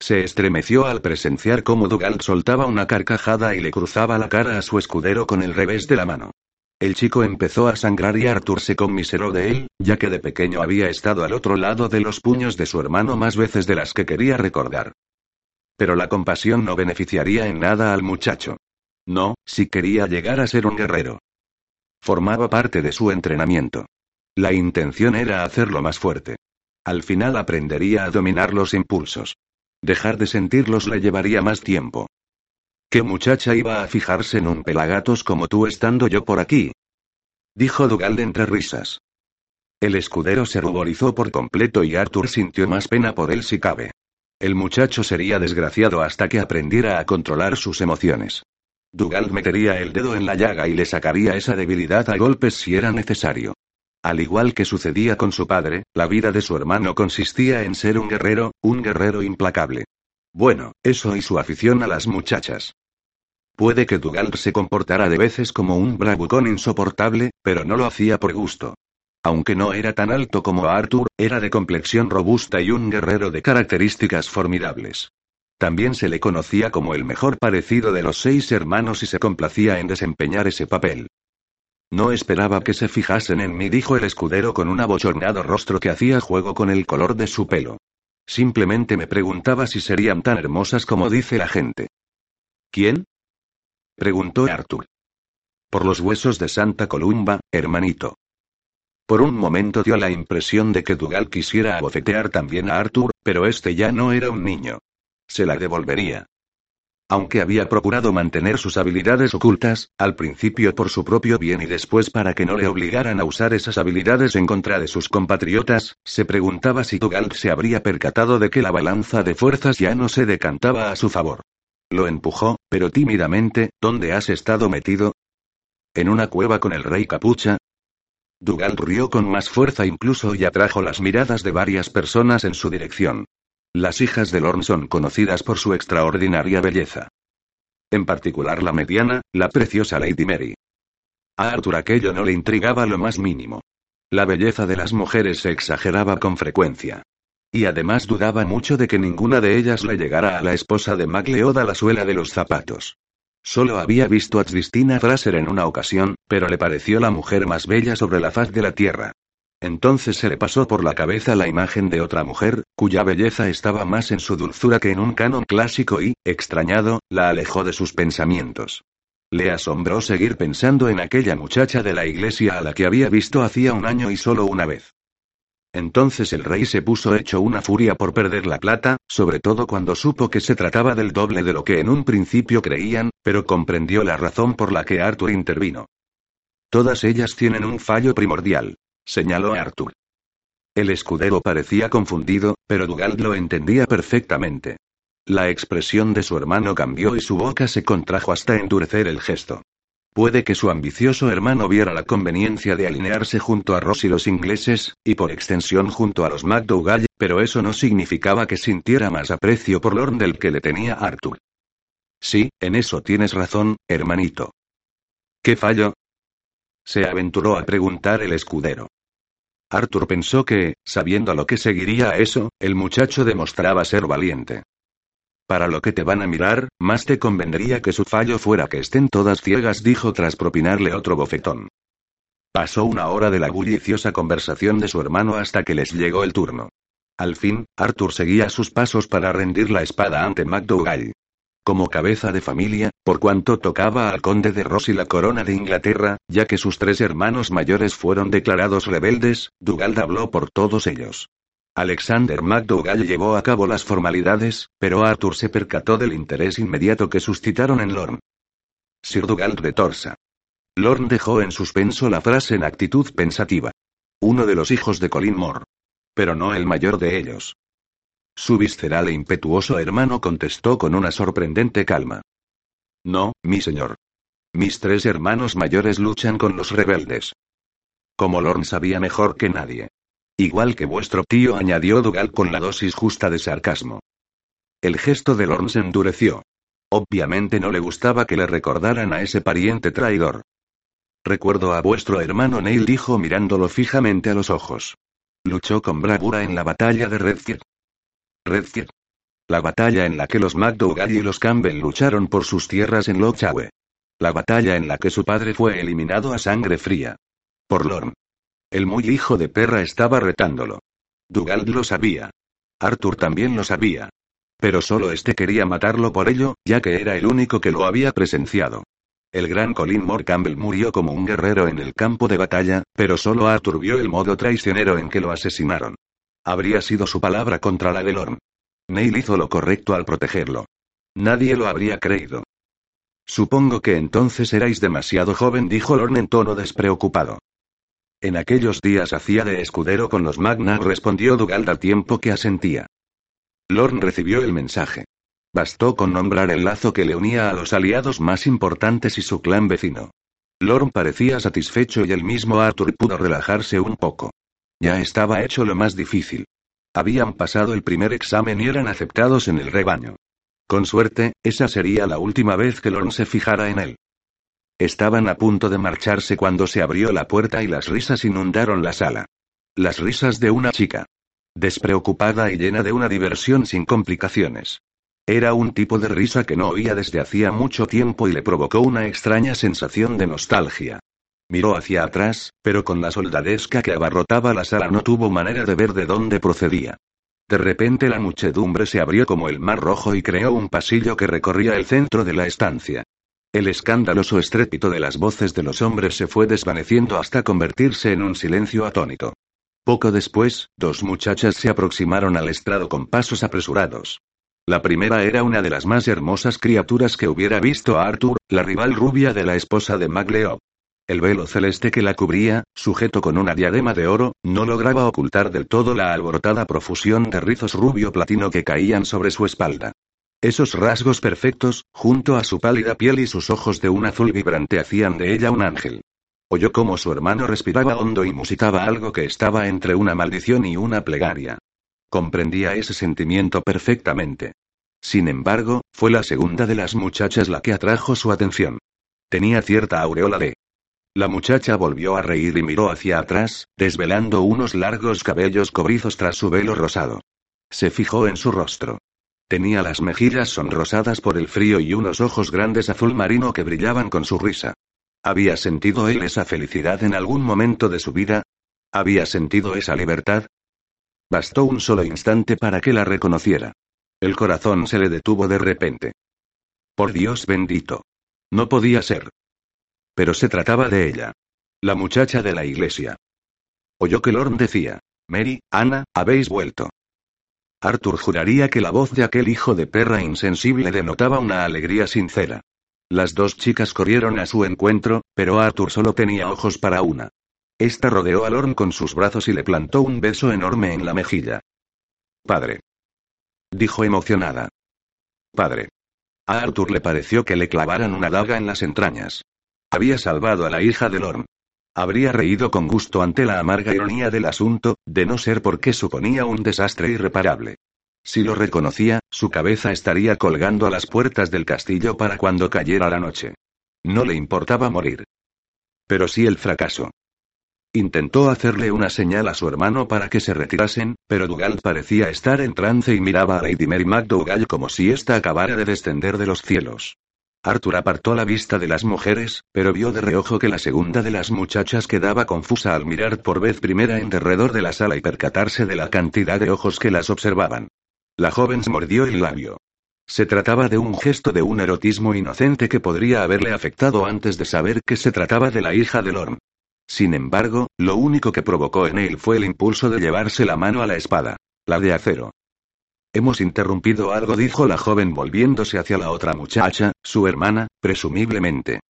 Se estremeció al presenciar cómo Dougal soltaba una carcajada y le cruzaba la cara a su escudero con el revés de la mano. El chico empezó a sangrar y Arthur se conmiseró de él, ya que de pequeño había estado al otro lado de los puños de su hermano más veces de las que quería recordar. Pero la compasión no beneficiaría en nada al muchacho. No, si quería llegar a ser un guerrero. Formaba parte de su entrenamiento. La intención era hacerlo más fuerte. Al final aprendería a dominar los impulsos. Dejar de sentirlos le llevaría más tiempo. ¿Qué muchacha iba a fijarse en un pelagatos como tú estando yo por aquí? Dijo Dougal entre risas. El escudero se ruborizó por completo y Arthur sintió más pena por él si cabe. El muchacho sería desgraciado hasta que aprendiera a controlar sus emociones. Dougal metería el dedo en la llaga y le sacaría esa debilidad a golpes si era necesario. Al igual que sucedía con su padre, la vida de su hermano consistía en ser un guerrero, un guerrero implacable. Bueno, eso y su afición a las muchachas. Puede que Dougal se comportara de veces como un bravucón insoportable, pero no lo hacía por gusto. Aunque no era tan alto como Arthur, era de complexión robusta y un guerrero de características formidables. También se le conocía como el mejor parecido de los seis hermanos y se complacía en desempeñar ese papel. No esperaba que se fijasen en mí, dijo el escudero con un abochornado rostro que hacía juego con el color de su pelo. Simplemente me preguntaba si serían tan hermosas como dice la gente. ¿Quién? Preguntó Arthur. Por los huesos de Santa Columba, hermanito. Por un momento dio la impresión de que Dugal quisiera abofetear también a Arthur, pero este ya no era un niño. Se la devolvería. Aunque había procurado mantener sus habilidades ocultas, al principio por su propio bien y después para que no le obligaran a usar esas habilidades en contra de sus compatriotas, se preguntaba si Tugal se habría percatado de que la balanza de fuerzas ya no se decantaba a su favor. Lo empujó, pero tímidamente, ¿dónde has estado metido? ¿En una cueva con el rey capucha? Dugal rió con más fuerza incluso y atrajo las miradas de varias personas en su dirección. Las hijas de Lorne son conocidas por su extraordinaria belleza. En particular la mediana, la preciosa Lady Mary. A Arthur aquello no le intrigaba lo más mínimo. La belleza de las mujeres se exageraba con frecuencia. Y además dudaba mucho de que ninguna de ellas le llegara a la esposa de MacLeod a la suela de los zapatos. Solo había visto a Tristina Fraser en una ocasión, pero le pareció la mujer más bella sobre la faz de la tierra. Entonces se le pasó por la cabeza la imagen de otra mujer, cuya belleza estaba más en su dulzura que en un canon clásico y, extrañado, la alejó de sus pensamientos. Le asombró seguir pensando en aquella muchacha de la iglesia a la que había visto hacía un año y solo una vez. Entonces el rey se puso hecho una furia por perder la plata, sobre todo cuando supo que se trataba del doble de lo que en un principio creían, pero comprendió la razón por la que Arthur intervino. Todas ellas tienen un fallo primordial señaló Arthur. El escudero parecía confundido, pero Dugald lo entendía perfectamente. La expresión de su hermano cambió y su boca se contrajo hasta endurecer el gesto. Puede que su ambicioso hermano viera la conveniencia de alinearse junto a Ross y los ingleses, y por extensión junto a los MacDougall, pero eso no significaba que sintiera más aprecio por Lorne del que le tenía Arthur. Sí, en eso tienes razón, hermanito. ¿Qué fallo? Se aventuró a preguntar el escudero. Arthur pensó que, sabiendo lo que seguiría a eso, el muchacho demostraba ser valiente. Para lo que te van a mirar, más te convendría que su fallo fuera que estén todas ciegas, dijo tras propinarle otro bofetón. Pasó una hora de la bulliciosa conversación de su hermano hasta que les llegó el turno. Al fin, Arthur seguía sus pasos para rendir la espada ante MacDougall. Como cabeza de familia, por cuanto tocaba al conde de Ross y la corona de Inglaterra, ya que sus tres hermanos mayores fueron declarados rebeldes, Dugald habló por todos ellos. Alexander MacDougall llevó a cabo las formalidades, pero Arthur se percató del interés inmediato que suscitaron en Lorne. Sir Dugald de Torsa. Lorne dejó en suspenso la frase en actitud pensativa. Uno de los hijos de Colin Moore. Pero no el mayor de ellos. Su visceral e impetuoso hermano contestó con una sorprendente calma. No, mi señor. Mis tres hermanos mayores luchan con los rebeldes. Como Lorne sabía mejor que nadie. Igual que vuestro tío, añadió Dougal con la dosis justa de sarcasmo. El gesto de Lorne se endureció. Obviamente no le gustaba que le recordaran a ese pariente traidor. Recuerdo a vuestro hermano Neil, dijo mirándolo fijamente a los ojos. Luchó con bravura en la batalla de Redfield. Redfield. La batalla en la que los McDougall y los Campbell lucharon por sus tierras en Lochawe. La batalla en la que su padre fue eliminado a sangre fría. Por Lorne. El muy hijo de perra estaba retándolo. Dougal lo sabía. Arthur también lo sabía. Pero solo este quería matarlo por ello, ya que era el único que lo había presenciado. El gran Colin Moore Campbell murió como un guerrero en el campo de batalla, pero solo Arthur vio el modo traicionero en que lo asesinaron. Habría sido su palabra contra la de Lorne. Neil hizo lo correcto al protegerlo. Nadie lo habría creído. Supongo que entonces erais demasiado joven, dijo Lorne en tono despreocupado. En aquellos días hacía de escudero con los Magna, respondió Dougal al tiempo que asentía. Lorne recibió el mensaje. Bastó con nombrar el lazo que le unía a los aliados más importantes y su clan vecino. Lorne parecía satisfecho y el mismo Arthur pudo relajarse un poco. Ya estaba hecho lo más difícil. Habían pasado el primer examen y eran aceptados en el rebaño. Con suerte, esa sería la última vez que Lorne se fijara en él. Estaban a punto de marcharse cuando se abrió la puerta y las risas inundaron la sala. Las risas de una chica. Despreocupada y llena de una diversión sin complicaciones. Era un tipo de risa que no oía desde hacía mucho tiempo y le provocó una extraña sensación de nostalgia. Miró hacia atrás, pero con la soldadesca que abarrotaba la sala no tuvo manera de ver de dónde procedía. De repente la muchedumbre se abrió como el mar rojo y creó un pasillo que recorría el centro de la estancia. El escandaloso estrépito de las voces de los hombres se fue desvaneciendo hasta convertirse en un silencio atónito. Poco después, dos muchachas se aproximaron al estrado con pasos apresurados. La primera era una de las más hermosas criaturas que hubiera visto a Arthur, la rival rubia de la esposa de Magleo. El velo celeste que la cubría, sujeto con una diadema de oro, no lograba ocultar del todo la alborotada profusión de rizos rubio platino que caían sobre su espalda. Esos rasgos perfectos, junto a su pálida piel y sus ojos de un azul vibrante hacían de ella un ángel. Oyó cómo su hermano respiraba hondo y musitaba algo que estaba entre una maldición y una plegaria. Comprendía ese sentimiento perfectamente. Sin embargo, fue la segunda de las muchachas la que atrajo su atención. Tenía cierta aureola de... La muchacha volvió a reír y miró hacia atrás, desvelando unos largos cabellos cobrizos tras su velo rosado. Se fijó en su rostro. Tenía las mejillas sonrosadas por el frío y unos ojos grandes azul marino que brillaban con su risa. ¿Había sentido él esa felicidad en algún momento de su vida? ¿Había sentido esa libertad? Bastó un solo instante para que la reconociera. El corazón se le detuvo de repente. Por Dios bendito. No podía ser. Pero se trataba de ella. La muchacha de la iglesia. Oyó que Lorne decía, Mary, Ana, habéis vuelto. Arthur juraría que la voz de aquel hijo de perra insensible denotaba una alegría sincera. Las dos chicas corrieron a su encuentro, pero Arthur solo tenía ojos para una. Esta rodeó a Lorne con sus brazos y le plantó un beso enorme en la mejilla. Padre. Dijo emocionada. Padre. A Arthur le pareció que le clavaran una daga en las entrañas. Había salvado a la hija de Lorne. Habría reído con gusto ante la amarga ironía del asunto, de no ser porque suponía un desastre irreparable. Si lo reconocía, su cabeza estaría colgando a las puertas del castillo para cuando cayera la noche. No le importaba morir. Pero sí el fracaso. Intentó hacerle una señal a su hermano para que se retirasen, pero Dougal parecía estar en trance y miraba a Lady Mary McDougall como si ésta acabara de descender de los cielos. Arthur apartó la vista de las mujeres, pero vio de reojo que la segunda de las muchachas quedaba confusa al mirar por vez primera en derredor de la sala y percatarse de la cantidad de ojos que las observaban. La joven se mordió el labio. Se trataba de un gesto de un erotismo inocente que podría haberle afectado antes de saber que se trataba de la hija de Lorne. Sin embargo, lo único que provocó en él fue el impulso de llevarse la mano a la espada. La de acero. Hemos interrumpido algo, dijo la joven volviéndose hacia la otra muchacha, su hermana, presumiblemente.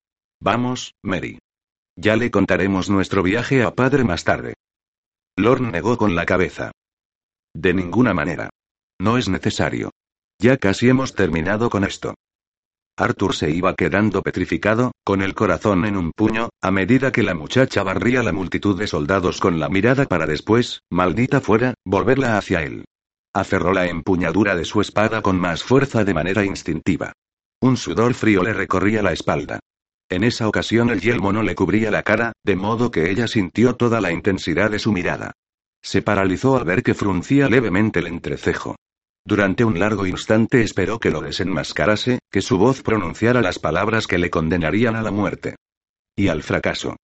Vamos, Mary. Ya le contaremos nuestro viaje a padre más tarde. Lorne negó con la cabeza. De ninguna manera. No es necesario. Ya casi hemos terminado con esto. Arthur se iba quedando petrificado, con el corazón en un puño, a medida que la muchacha barría la multitud de soldados con la mirada para después, maldita fuera, volverla hacia él. Aferró la empuñadura de su espada con más fuerza de manera instintiva. Un sudor frío le recorría la espalda. En esa ocasión el yelmo no le cubría la cara, de modo que ella sintió toda la intensidad de su mirada. Se paralizó al ver que fruncía levemente el entrecejo. Durante un largo instante esperó que lo desenmascarase, que su voz pronunciara las palabras que le condenarían a la muerte. Y al fracaso.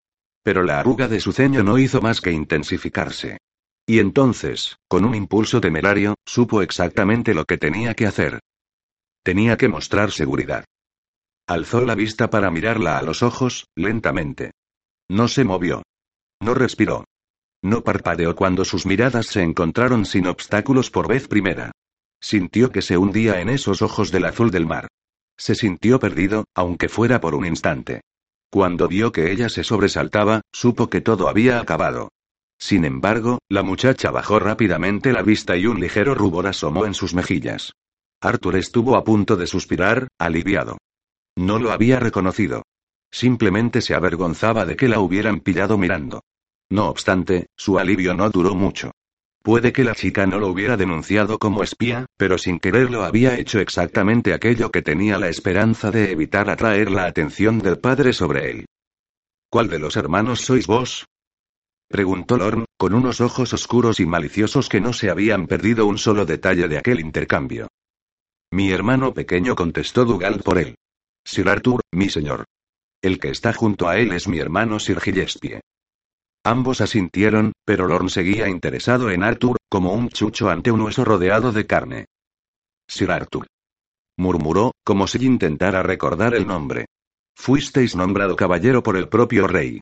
Pero la arruga de su ceño no hizo más que intensificarse. Y entonces, con un impulso temerario, supo exactamente lo que tenía que hacer. Tenía que mostrar seguridad. Alzó la vista para mirarla a los ojos, lentamente. No se movió. No respiró. No parpadeó cuando sus miradas se encontraron sin obstáculos por vez primera. Sintió que se hundía en esos ojos del azul del mar. Se sintió perdido, aunque fuera por un instante. Cuando vio que ella se sobresaltaba, supo que todo había acabado. Sin embargo, la muchacha bajó rápidamente la vista y un ligero rubor asomó en sus mejillas. Arthur estuvo a punto de suspirar, aliviado. No lo había reconocido. Simplemente se avergonzaba de que la hubieran pillado mirando. No obstante, su alivio no duró mucho. Puede que la chica no lo hubiera denunciado como espía, pero sin quererlo había hecho exactamente aquello que tenía la esperanza de evitar atraer la atención del padre sobre él. ¿Cuál de los hermanos sois vos? Preguntó Lorne, con unos ojos oscuros y maliciosos que no se habían perdido un solo detalle de aquel intercambio. Mi hermano pequeño contestó Dougal por él. Sir Arthur, mi señor. El que está junto a él es mi hermano Sir Gillespie. Ambos asintieron, pero Lorne seguía interesado en Arthur, como un chucho ante un hueso rodeado de carne. Sir Arthur. Murmuró, como si intentara recordar el nombre. Fuisteis nombrado caballero por el propio rey.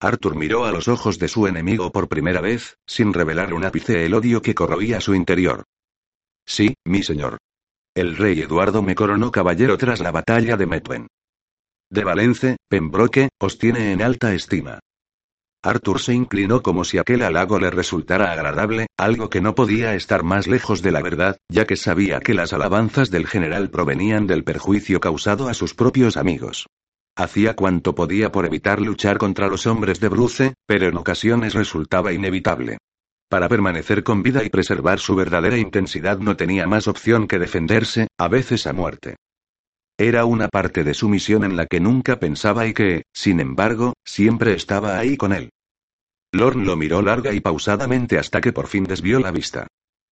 Arthur miró a los ojos de su enemigo por primera vez, sin revelar un ápice el odio que corroía su interior. Sí, mi señor. El rey Eduardo me coronó caballero tras la batalla de Metwen. De Valence, Pembroke, os tiene en alta estima. Arthur se inclinó como si aquel halago le resultara agradable, algo que no podía estar más lejos de la verdad, ya que sabía que las alabanzas del general provenían del perjuicio causado a sus propios amigos. Hacía cuanto podía por evitar luchar contra los hombres de Bruce, pero en ocasiones resultaba inevitable. Para permanecer con vida y preservar su verdadera intensidad no tenía más opción que defenderse, a veces a muerte. Era una parte de su misión en la que nunca pensaba y que, sin embargo, siempre estaba ahí con él. Lorne lo miró larga y pausadamente hasta que por fin desvió la vista.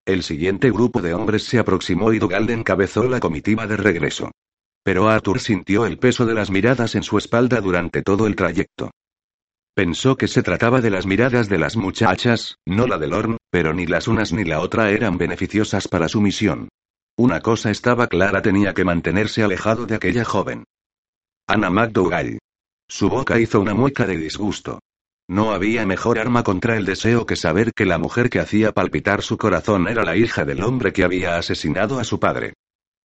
El siguiente grupo de hombres se aproximó y Dougal encabezó la comitiva de regreso. Pero Arthur sintió el peso de las miradas en su espalda durante todo el trayecto. Pensó que se trataba de las miradas de las muchachas, no la de Lorne, pero ni las unas ni la otra eran beneficiosas para su misión. Una cosa estaba clara, tenía que mantenerse alejado de aquella joven. Ana McDougall. Su boca hizo una mueca de disgusto. No había mejor arma contra el deseo que saber que la mujer que hacía palpitar su corazón era la hija del hombre que había asesinado a su padre.